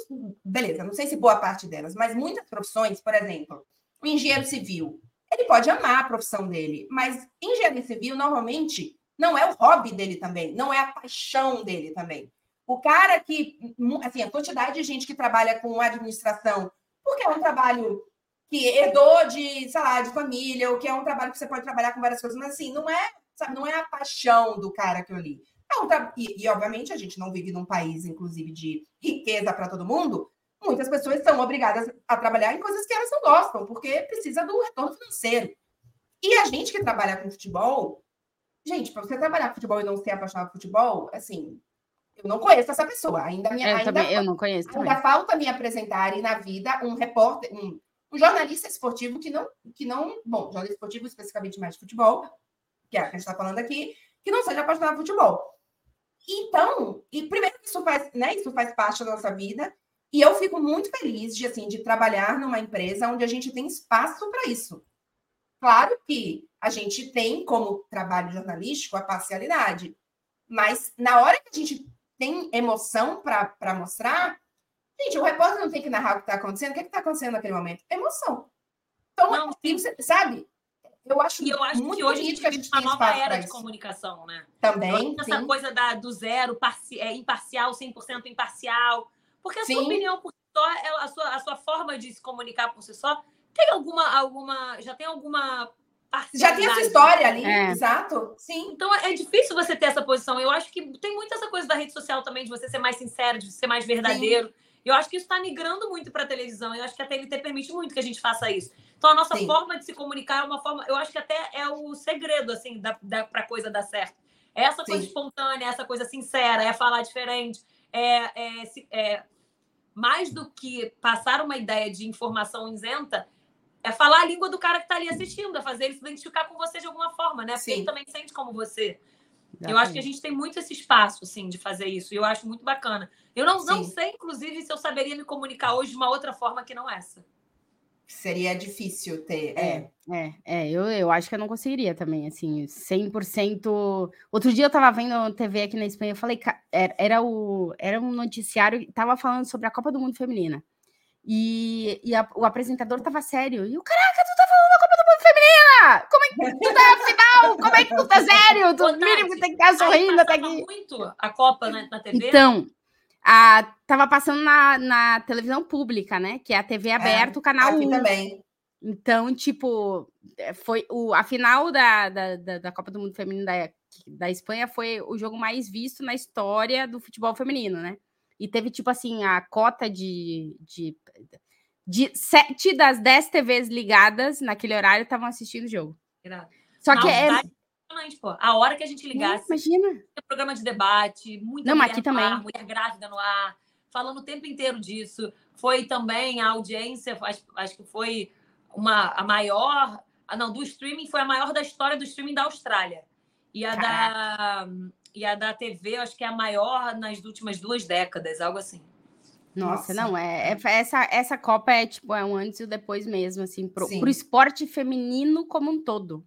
beleza, não sei se boa parte delas, mas muitas profissões, por exemplo, o engenheiro civil, ele pode amar a profissão dele, mas engenheiro civil, normalmente, não é o hobby dele também, não é a paixão dele também. O cara que, assim, a quantidade de gente que trabalha com administração, porque é um trabalho que herdou de, sei lá, de família, ou que é um trabalho que você pode trabalhar com várias coisas, mas assim, não é, sabe, não é a paixão do cara que eu li. É um tra... e, e, obviamente, a gente não vive num país, inclusive, de riqueza para todo mundo. Muitas pessoas são obrigadas a trabalhar em coisas que elas não gostam, porque precisa do retorno financeiro. E a gente que trabalha com futebol, gente, para você trabalhar com futebol e não ser apaixonado por futebol, assim, eu não conheço essa pessoa. Ainda, minha, eu, ainda, também, eu não conheço. Ainda também. falta me apresentarem na vida um repórter, um, um, jornalista esportivo que não, que não. Bom, jornalista esportivo especificamente mais de futebol, que é a que a gente está falando aqui, que não seja apaixonado por futebol. Então, e primeiro isso faz, né, isso faz parte da nossa vida, e eu fico muito feliz de assim de trabalhar numa empresa onde a gente tem espaço para isso. Claro que a gente tem como trabalho jornalístico a parcialidade, mas na hora que a gente tem emoção para mostrar, gente, o repórter não tem que narrar o que está acontecendo. O que é está acontecendo naquele momento? Emoção. Então, não. sabe? Eu acho E eu acho muito que hoje a gente que a gente uma nova era de comunicação, né? Também, essa sim. coisa da, do zero, parci, é, imparcial, 100% imparcial. Porque a sua Sim. opinião por si só, a, sua, a sua forma de se comunicar por si só, tem alguma, alguma já tem alguma Já tem a sua parcialidade. história ali, É. exato. Sim. Então é difícil você ter essa posição. Eu acho que tem muito essa coisa da rede social também, de você ser mais sincero, de ser mais verdadeiro. Eu acho que isso está migrando muito para a televisão. Eu acho que a TNT permite muito que a gente faça isso. Então a nossa Sim. forma de se comunicar é uma forma. Eu acho que até é o segredo, assim, da, da, para a coisa dar certo. É essa coisa Sim. espontânea, essa coisa sincera, é falar diferente. É, é, é mais do que passar uma ideia de informação isenta, é falar a língua do cara que está ali assistindo, é fazer ele se identificar com você de alguma forma, né? Porque Sim. ele também sente como você. Eu acho que a gente tem muito esse espaço, assim, de fazer isso. E eu acho muito bacana. Eu não, não sei, inclusive, se eu saberia me comunicar hoje de uma outra forma que não essa. Seria difícil ter. É. É, é, eu, eu acho que eu não conseguiria também, assim, 100%. Outro dia eu tava vendo TV aqui na Espanha, eu falei, era, era, o, era um noticiário, que tava falando sobre a Copa do Mundo Feminina. E, e a- o apresentador tava sério. E o caraca, tu tá falando da Copa do Mundo Feminina! Como é que tu tá final? Como é que tu tá sério? Tu Ô, mínimo Tati, tem que estar sorrindo até aqui. muito a Copa na, na TV. Então, a, tava passando na, na televisão pública, né? Que é a TV aberta, o canal Aqui 1. também. Então, tipo, eh, foi o, a final da, da, da, da Copa do Mundo Feminino da, da Espanha foi o jogo mais visto na história do futebol feminino, né? E teve, tipo assim, a cota de, de, de sete das dez TVs ligadas naquele horário estavam assistindo o jogo. Irado. Só que é. Pô. A hora que a gente ligasse, Imagina. tinha programa de debate, muita Não, mas mulher aqui no ar, também. mulher grávida no ar, falando o tempo inteiro disso. Foi também a audiência, acho, acho que foi uma, a maior. Ah, não, do streaming, foi a maior da história do streaming da Austrália. E a, da, e a da TV, acho que é a maior nas últimas duas décadas, algo assim. Nossa, Nossa. não, é, é- essa, essa Copa é tipo, é um antes e o depois mesmo, assim, pro, Sim. pro esporte feminino como um todo.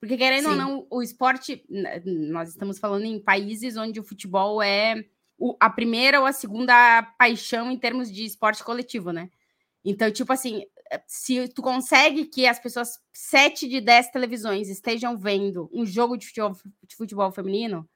Porque, querendo ou Sim. não, o esporte, nós estamos falando em países onde o futebol é o- a primeira ou a segunda paixão em termos de esporte coletivo, né? Então, tipo assim, eh, se tu consegue que as pessoas, sete de dez televisões, estejam vendo um jogo de futebol, de futebol feminino,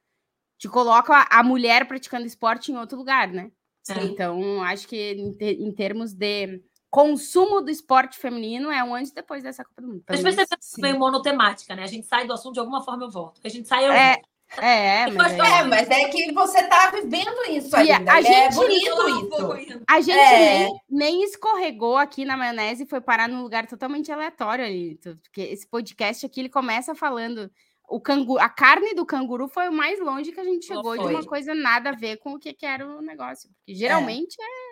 te coloca a mulher praticando esporte em outro lugar, né? Sim. Então, acho que em, te- em termos de consumo do esporte feminino é um antes e depois dessa Copa do Mundo. Às vezes é meio monotemática, né? A gente sai do assunto, de alguma forma eu volto. A gente sai, eu É, volto. É, Eu mas é- É, mas é que você tá vivendo isso E a- ainda. a e é gente- bonito Eu um pouco isso. a gente É. nem, nem escorregou aqui na maionese e foi parar num lugar totalmente aleatório ali. Porque esse podcast aqui, ele começa falando... O cangu, a carne do canguru foi o mais longe que a gente Não chegou de uma coisa nada a ver com o que, que era o negócio. Porque geralmente é.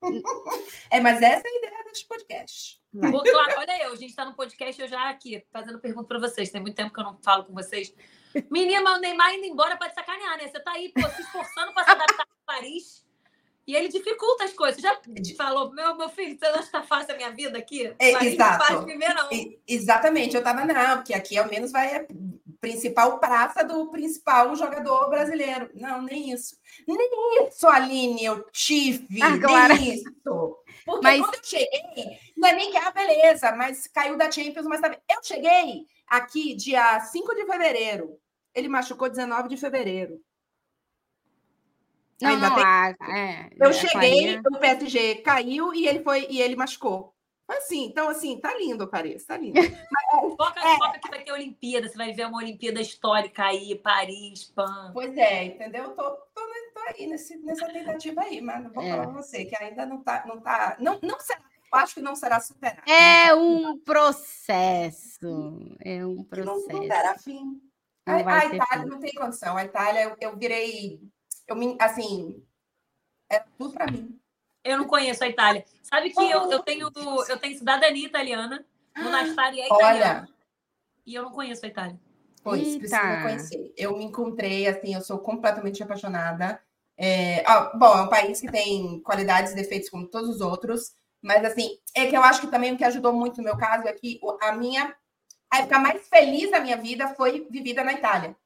[LAUGHS] É, mas essa é a ideia deste podcast. Pô, claro, olha eu, a gente tá no podcast, eu já aqui, fazendo pergunta pra vocês. Tem muito tempo que eu não falo com vocês. Menina, mas o Neymar indo embora pra te sacanear, né? Você tá aí, pô, se esforçando pra se adaptar a Paris. E ele dificulta as coisas. Você já te falou, meu, meu filho, você acha que tá fácil a minha vida aqui? É, exato. Não faz viver, não. E- exatamente, eu tava, não, porque aqui ao menos vai principal praça do principal jogador brasileiro. Não, nem isso. Nem isso, Aline, eu tive, Ah, claro. nem isso. Porque Mas- quando eu cheguei, não é nem que, ah, beleza, mas caiu da Champions, mas também. Eu cheguei aqui dia 5 de fevereiro. Ele machucou 19 de fevereiro. Não, não, tem- a- é, Eu a cheguei, o PSG caiu e ele foi e ele machucou. Assim, então assim, tá lindo, Paris, tá lindo. [LAUGHS] Foca, É. foca que vai ter Olimpíada, você vai ver uma Olimpíada histórica aí, Paris, Pan. Pois é, entendeu? Tô, tô, tô aí nesse, nessa tentativa aí, mas vou É. falar pra você que ainda não tá, não tá, não, não será, eu acho que não será superado. É um processo. É um não, processo. não terá fim. Não a, a Itália fim. não tem condição. A Itália, eu, eu virei, eu me, assim, é tudo para mim. Eu não conheço a Itália. Sabe que eu, eu, tenho, eu tenho cidadania italiana. O Nastari é italiano. Olha, E eu não conheço a Itália. Pois, Eita. precisa conhecer. Eu me encontrei, assim, eu sou completamente apaixonada. É, ó, bom, é um país que tem qualidades e defeitos como todos os outros, mas, assim, é que eu acho que também o que ajudou muito no meu caso é que a minha a época mais feliz da minha vida foi vivida na Itália.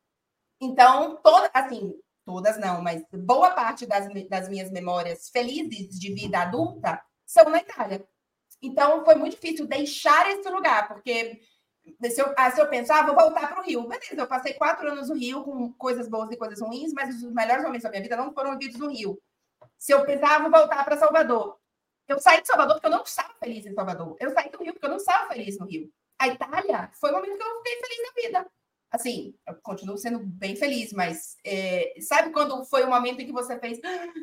Então, toda, assim, todas não, mas boa parte das, das minhas memórias felizes de vida adulta são na Itália. Então, foi muito difícil deixar esse lugar, porque se eu, ah, se eu pensar, ah, vou voltar para o Rio. Beleza, eu passei quatro anos no Rio com coisas boas e coisas ruins, mas os melhores momentos da minha vida não foram vividos no Rio. Se eu pensar, ah, vou voltar para Salvador. Eu saí de Salvador porque eu não estava feliz em Salvador. Eu saí do Rio porque eu não estava feliz no Rio. A Itália foi o momento que eu fiquei feliz na vida assim, eu continuo sendo bem feliz, mas é, sabe quando foi o momento em que você fez,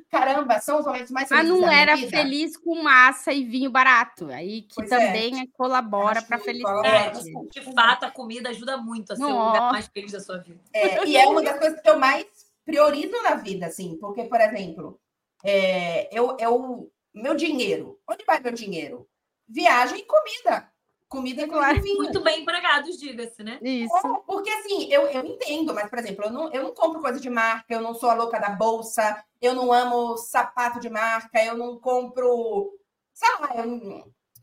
caramba, são os momentos mais felizes Ah, não era feliz com massa e vinho barato, aí que pois é. também é. colabora para felicidade. É, de fato, a comida ajuda muito a ser Nossa. o lugar mais feliz da sua vida. É, e é uma das coisas que eu mais priorizo na vida, assim, porque, por exemplo, é, eu, eu, meu dinheiro, onde vai meu dinheiro? Viagem e comida. Comida é claro. vinho. Muito bem empregados, diga-se, né? Isso. Porque assim, eu, eu entendo, mas, por exemplo, eu não, eu não compro coisa de marca, eu não sou a louca da bolsa, eu não amo sapato de marca, eu não compro. Sei lá, eu não,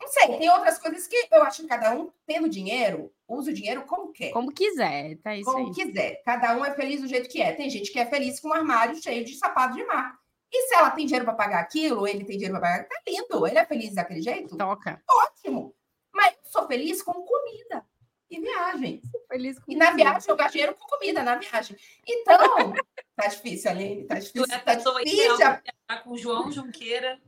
não sei, tem outras coisas que eu acho que cada um, tendo dinheiro, usa o dinheiro como quer. Como quiser, tá isso Como aí. quiser. Cada um é feliz do jeito que é. Tem gente que é feliz com um armário cheio de sapato de marca. E se ela tem dinheiro para pagar aquilo, ele tem dinheiro para pagar, tá lindo. Ele é feliz daquele jeito? Toca. Ótimo. Sou feliz com comida e viagem. Sou feliz com e na viagem eu gasto dinheiro com comida na viagem. Então, [LAUGHS] tá difícil, Aline, tá difícil. Tu é tá difícil. Tá com João Junqueira.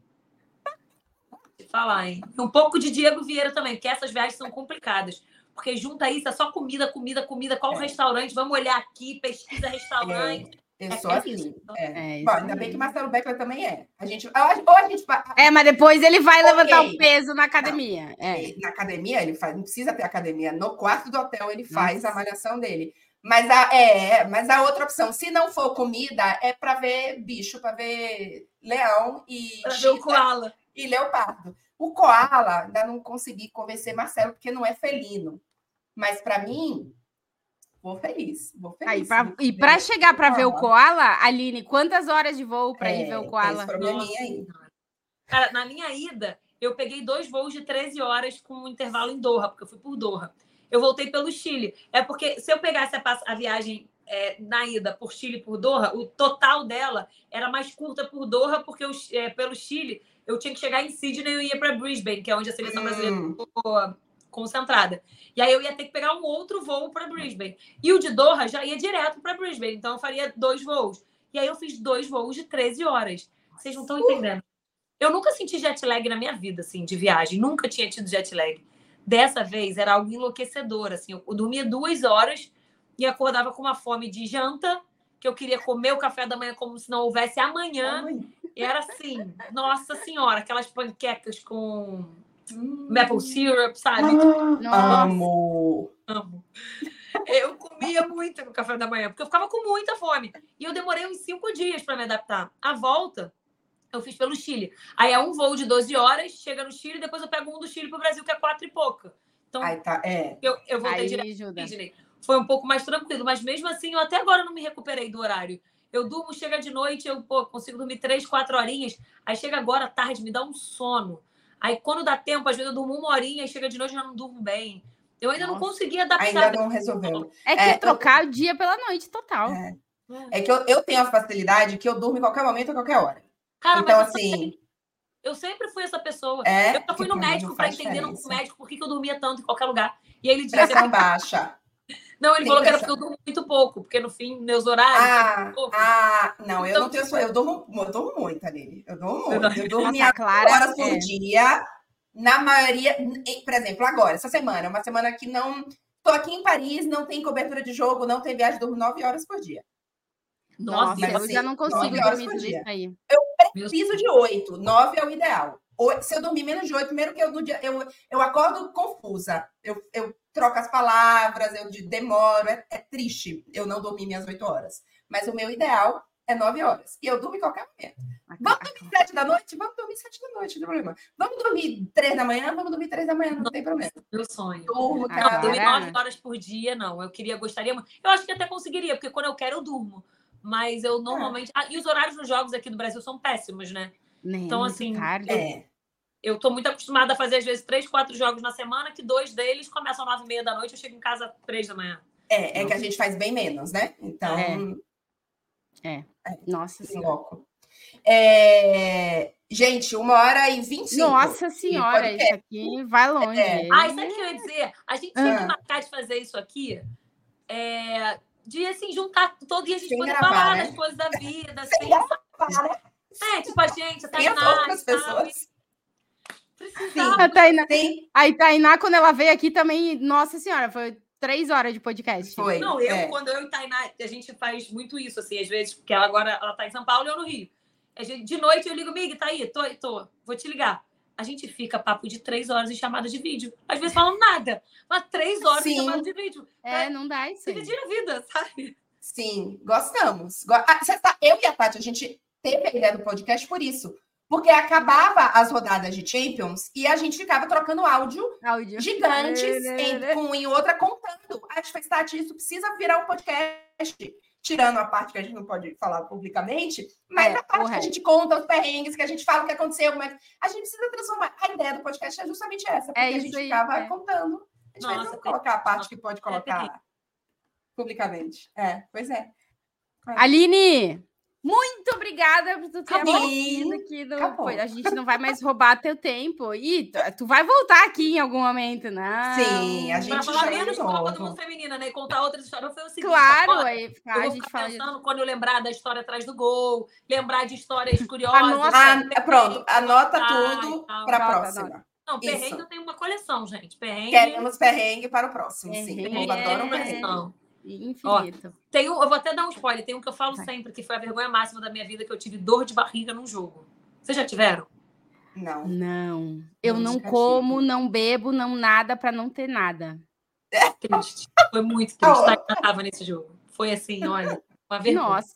falar, hein? Um pouco de Diego Vieira também, porque essas viagens são complicadas. Porque junta isso, é só comida, comida, comida. Qual é. restaurante? Vamos olhar aqui, pesquisa restaurante. É. Eu é sou é assim. É. É, Bom, ainda bem que Marcelo Beckler também é. A gente, ou a gente É, mas depois ele vai okay. levantar o peso na academia. É. Na academia, ele faz, não precisa ter academia. No quarto do hotel, ele faz Nossa. a malhação dele. Mas a, é, mas a outra opção, se não for comida, é para ver bicho, para ver leão e. Pra ver o koala. E leopardo. O koala, ainda não consegui convencer Marcelo, porque não é felino. Mas para mim, Vou feliz, vou feliz. Aí, pra, e para chegar para ver o koala, Aline, quantas horas de voo para é, ir ver o koala? probleminha aí. Cara, na minha ida, eu peguei dois voos de 13 horas com um intervalo em Doha, porque eu fui por Doha. Eu voltei pelo Chile. É porque se eu pegasse a, a viagem é, na ida por Chile por Doha, o total dela era mais curta por Doha, porque eu, é, pelo Chile eu tinha que chegar em Sydney e eu ia para Brisbane, que é onde a seleção hum. brasileira ficou concentrada. E aí eu ia ter que pegar um outro voo para Brisbane. E o de Doha já ia direto para Brisbane, então eu faria dois voos. E aí eu fiz dois voos de 13 horas. Vocês não estão entendendo. Eu nunca senti jet lag na minha vida, assim, de viagem. Nunca tinha tido jet lag. Dessa vez era algo enlouquecedor, assim. Eu dormia duas horas e acordava com uma fome de janta, que eu queria comer o café da manhã como se não houvesse amanhã. E era assim, nossa senhora, aquelas panquecas com Hum. Maple syrup, sabe? Ah, amo! Amo. [LAUGHS] Eu comia muito no café da manhã, porque eu ficava com muita fome. E eu demorei uns cinco dias para me adaptar. A volta, eu fiz pelo Chile. Aí é um voo de 12 horas, chega no Chile, depois eu pego um do Chile para o Brasil, que é quatro e pouca. Então, Aí tá, é. eu, eu voltei Aí direto Disney. Foi um pouco mais tranquilo, mas mesmo assim, eu até agora não me recuperei do horário. Eu durmo, chega de noite, eu pô, consigo dormir três, quatro horinhas. Aí chega agora tarde, me dá um sono. Aí, quando dá tempo, às vezes eu durmo uma horinha e chega de noite e já não durmo bem. Eu ainda Nossa. não consegui adaptar. Ainda não resolveu. É que é, trocar eu... o dia pela noite, total. É, é que eu, eu tenho a facilidade que eu durmo em qualquer momento, a qualquer hora. Cara, então, assim. Eu sempre fui essa pessoa. É, eu já fui no médico para entender no médico por que, eu dormia tanto em qualquer lugar. E aí ele disse. Pressão baixa. Não, ele falou que era porque eu durmo muito pouco, porque no fim, meus horários. Ah, ah não, eu então, não tenho. Eu durmo, eu durmo muito, ali. Eu durmo muito. Eu durmo Nossa, Clara, horas por é. dia. Na maioria, por exemplo, agora, essa semana, uma semana que não. Estou aqui em Paris, não tem cobertura de jogo, não tem viagem, durmo nove horas por dia. Nossa, Nossa eu assim, já não consigo dormir por dia. aí. Eu preciso de oito, nove é o ideal. Se eu dormir menos de oito, primeiro que eu, eu, eu acordo confusa. Eu, eu troco as palavras, eu demoro, é, é triste eu não dormir minhas oito horas. Mas o meu ideal é nove horas. E eu durmo em qualquer momento. Vamos dormir sete da noite? Vamos dormir sete da noite, não tem problema. Vamos dormir três da manhã? Vamos dormir três da manhã, não, tem problema. Meu sonho. Durmo, não, dormir nove horas por dia, não. Eu queria, gostaria muito. Eu acho que até conseguiria, porque quando eu quero, eu durmo. Mas eu normalmente. É. Ah, e os horários dos jogos aqui no Brasil são péssimos, né? Nem então, assim. Eu... É eu tô muito acostumada a fazer, às vezes, três, quatro jogos na semana, que dois deles começam às nove e meia da noite, eu chego em casa às três da manhã. É, é que a gente faz bem menos, né? Então. É. é. é. Nossa Senhora. É, Gente, uma hora e vinte e cinco. Nossa senhora, isso aqui vai longe. É. Ah, isso aqui eu ia dizer. A gente tinha que marcar de fazer isso aqui. É, de assim, juntar todo dia a gente Sem poder gravar, falar né? das coisas da vida. Sem Sem, gravar, né? é, tipo, a gente, a Tainá, e pessoas. Precisava. A Tainá, Tem, a Tainá, quando ela veio aqui também, nossa senhora, foi três horas de podcast. foi. Não, eu, é. quando eu e Tainá, a gente faz muito isso, assim, às vezes, porque ela agora ela tá em São Paulo e eu no Rio. A gente, de noite eu ligo, Mig, tá aí? Tô, tô, vou te ligar. A gente fica papo de três horas em chamada de vídeo. Às vezes falam nada, mas três horas Sim. em chamada de vídeo. É, não dá isso. Dividir a vida, sabe? Sim, gostamos. Go- Ah, você tá- Eu e a Tati, a gente teve a ideia do podcast por isso. Porque acabava as rodadas de Champions e a gente ficava trocando áudio Áudio. gigantes entre um e outra contando. A gente fez, Tati, isso precisa virar um podcast. Tirando a parte que a gente não pode falar publicamente, mas É, a parte que a gente conta os perrengues, que a gente fala o que aconteceu, mas a gente precisa transformar. A ideia do podcast é justamente essa, porque a isso gente aí, ficava é. contando. A gente vai Nossa, não tem- colocar a parte que pode terrível. colocar publicamente. É, pois é. Aline, muito obrigada por tu ter Acabou. aparecido aqui. No... Acabou. A gente não vai mais roubar teu tempo. E tu, tu vai voltar aqui em algum momento, né? Sim, a Pra gente falar já menos de Copa do. Mundo Feminina, né? E contar outras histórias. Foi o seguinte, Claro, agora, aí Eu a vou gente ficar fala de... pensando quando eu lembrar da história atrás do gol, lembrar de histórias [LAUGHS] curiosas. Anota. Ah, pronto, anota Ah, tudo então. para a Anota, próxima. Não, perrengue Isso. eu tenho uma coleção, gente. Perrengue. Queremos perrengue para o próximo, sim. Perrengue. Eu adoro um é perrengue. Infinito. Tem um, eu vou até dar um spoiler. Tem um que eu falo Vai. sempre, que foi a vergonha máxima da minha vida, que eu tive dor de barriga num jogo. Vocês já tiveram? Não. Não. Eu não Nunca como, não bebo, não nada para não ter nada. Triste. Foi muito triste. [LAUGHS] Tainá tava nesse jogo. Foi assim, olha, uma vergonha. Nossa.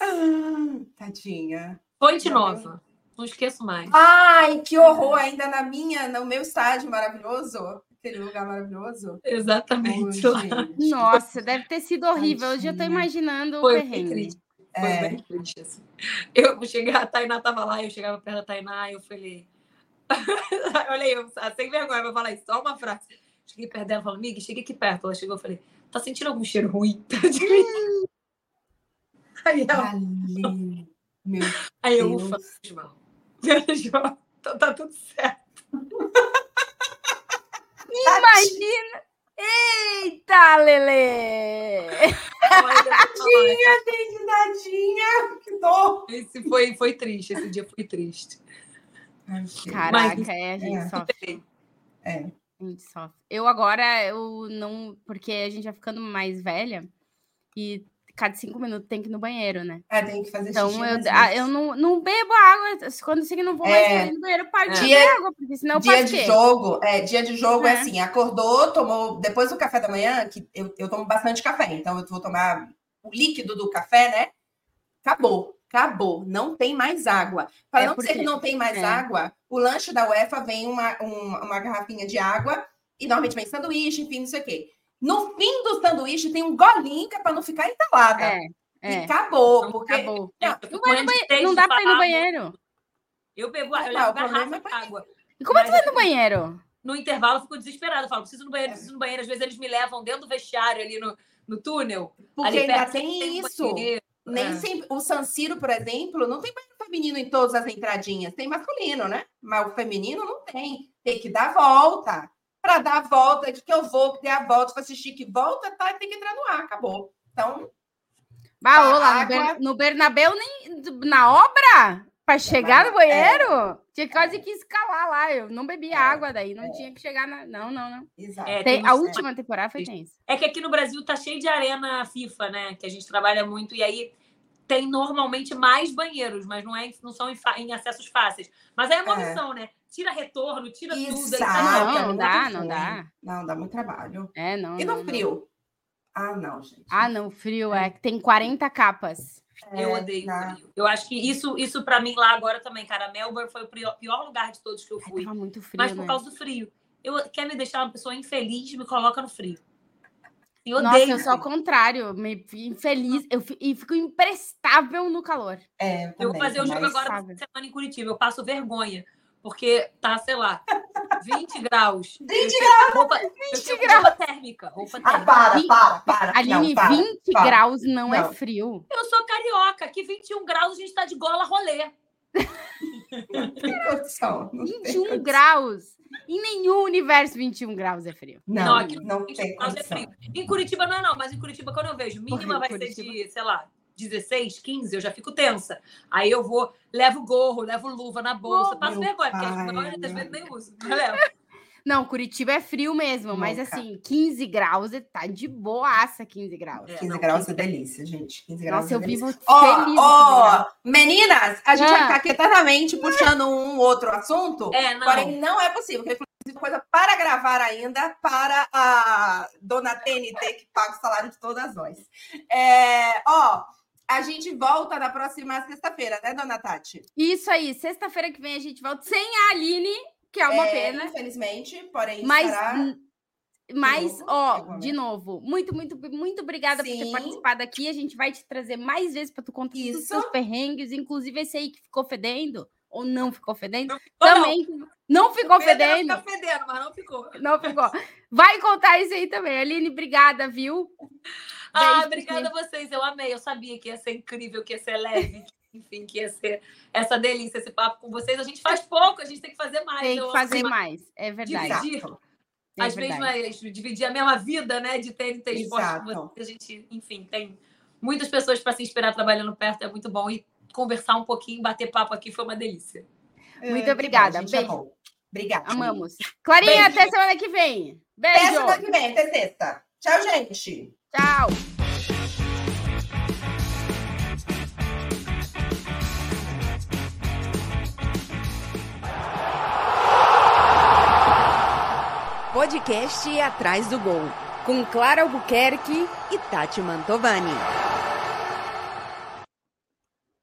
Ah, tadinha. Fonte nova. Não esqueço mais. Ai, que horror ainda na minha, no meu estádio maravilhoso. Aquele lugar maravilhoso. Exatamente. Nossa, deve ter sido horrível. Hoje eu tô Tadinha. imaginando o Foi bem perrengue. triste. Foi É. bem triste, assim. Eu cheguei, a Tainá tava lá, eu chegava perto da Tainá e eu falei. [LAUGHS] Olha aí, eu, sem vergonha, eu vou falar isso, só uma frase. Cheguei perto dela e falei, Mig, cheguei aqui perto. Ela chegou e falei, tá sentindo algum cheiro ruim? [LAUGHS] aí, ela, Ali, meu aí eu, ufa, menos mal. Menos mal. Então tá tudo certo. [LAUGHS] Imagina! Eita, Lele! Tadinha, [LAUGHS] tadinha, que dor. Esse foi, foi triste, esse dia foi triste. Caraca, Mas- é, a gente é. sofre. É. A gente sofre. Eu agora, eu não. Porque a gente vai ficando mais velha e cada cinco minutos tem que ir no banheiro, né? É, tem que fazer Então xixi eu, mais ah, eu não, não bebo água. Quando eu sei que não vou mais É. ir no banheiro, eu paro de Dia- beber água, porque senão eu dia faço o de jogo, é, dia de jogo é. É. assim, acordou, tomou, depois do café da manhã, que eu, eu tomo bastante café, então eu vou tomar o líquido do café, né? Acabou, acabou, não tem mais água. Para É não porque- dizer que não tem mais é. água, o lanche da UEFA vem uma, um- uma garrafinha de água e normalmente vem sanduíche, enfim, não sei o quê. No fim do sanduíche tem um golinho que é para não ficar entalada. É, E é. acabou, porque Acabou. É, Não, eu fico Não vai de banheiro, não dá pra ir no banheiro. Eu bebo, eu Não, levo o problema garrafa é de pra- água. E como é que vai no banheiro? no intervalo eu fico desesperada. Eu falo, preciso ir no banheiro, preciso ir no banheiro. Às vezes eles me levam dentro do vestiário ali no, no túnel. porque ali ainda perto, tem um isso. Nem É. sempre. O San Siro, por exemplo, não tem banheiro feminino em todas as entradinhas. Tem masculino, né? Mas o feminino não tem. Tem que dar volta. Para dar a volta, de que eu vou, que dê a volta, para assistir que volta, tá, tem que entrar no ar, acabou. Então, Bah, ô, A lá no, água- Ber- no Bernabéu, nem na obra, para chegar no banheiro, tinha quase que escalar lá. Eu não bebia água daí, não tinha que chegar na. Não, não, não. exato. É, Tem- tem a última temporada foi tensa. É que aqui no Brasil tá cheio de arena FIFA, né? Que a gente trabalha muito. E aí tem normalmente mais banheiros, mas não, é, não são em, em acessos fáceis. Mas aí é uma É. opção, né? Tira retorno, tira tudo. aí Exato. Não, na- é não muito dá, não dá. Não, dá muito trabalho. É, não. E não, no não. frio? Ah, não, gente. Ah, não, frio é que tem 40 capas. Eu É, odeio na- frio. Eu acho que isso, isso para mim lá agora também, cara. Melbourne foi o pior, lugar de todos que eu Ai, fui. tava muito frio, Mas por né? causa do frio. Eu quer me deixar uma pessoa infeliz, me coloca no frio. Eu Nossa, odeio. eu sou ao contrário, me infeliz, eu fi- e fico imprestável no calor. É, Eu vou também, fazer o jogo agora sabe. semana em Curitiba. Eu passo vergonha. porque tá, sei lá, 20 graus. [LAUGHS] 20 graus! Roupa, 20 graus. roupa térmica. Roupa Ah, térmica. para, Vinte- para, para. Aline, não, para, 20 para. graus não, Não. é frio. Eu sou carioca, aqui 21 graus a gente tá de gola rolê. Não tem condição. Não tem 21 condição. graus. Em nenhum universo 21 graus é frio. Não, Não, aqui não 21 tem é condição. frio. Em Curitiba não é não, mas em Curitiba quando eu vejo mínima vai em ser Curitiba. de, sei lá, 16, 15, eu já fico tensa. Aí eu vou, levo gorro, levo luva na bolsa, Oh, passo vergonha, porque pai, das meu vezes nem uso. Mas levo. Não, Curitiba é frio mesmo, mas Louca. assim, 15 graus é- tá de boaça 15 graus. É, 15 não, graus 15 é delícia, gente. 15 graus Nossa, é eu delícia. vivo Ó, feliz. ó, meninas, a gente vai Ah. ficar aqui eternamente puxando um outro assunto. É, não. Porém, não é possível. porque, Inclusive, coisa para gravar ainda para a dona TNT, que paga o salário de todas nós. É, ó, a gente volta na próxima sexta-feira, né, dona Tati? Isso aí, sexta-feira que vem a gente volta sem a Aline, que é uma É, pena. Infelizmente, porém, Mas, estará... mas novo, ó, igualmente. de novo, muito, muito, muito obrigada por ter Sim. participado aqui. A gente vai te trazer mais vezes para tu contar todos os Isso. seus perrengues, inclusive esse aí que ficou fedendo, ou não ficou fedendo, não, também não ficou Pedro fedendo. Fica fedendo, mas não ficou. Não ficou. Vai contar isso aí também. Aline, obrigada, viu? Ah, Beijo, obrigada a vocês. Eu amei. Eu sabia que ia ser incrível, que ia ser leve. Enfim, que ia ser essa delícia, esse papo com vocês. A gente faz pouco, a gente tem que fazer mais. Tem Eu que fazer mais. É verdade. Dividir. Exato. É Às verdade. mesmas, dividir a mesma vida, né? De ter, ter esporte com Exato. vocês. A gente, enfim, tem muitas pessoas para se inspirar trabalhando perto. É muito bom. E conversar um pouquinho, bater papo aqui foi uma delícia. Muito É, obrigada. bom, Beijo. amou. Obrigada. Amamos. Clarinha, Beijo. até semana que vem. Até Beijo. semana que vem, até sexta. Tchau, gente. Tchau. Podcast Atrás do Gol, com Clara Albuquerque e Tati Mantovani.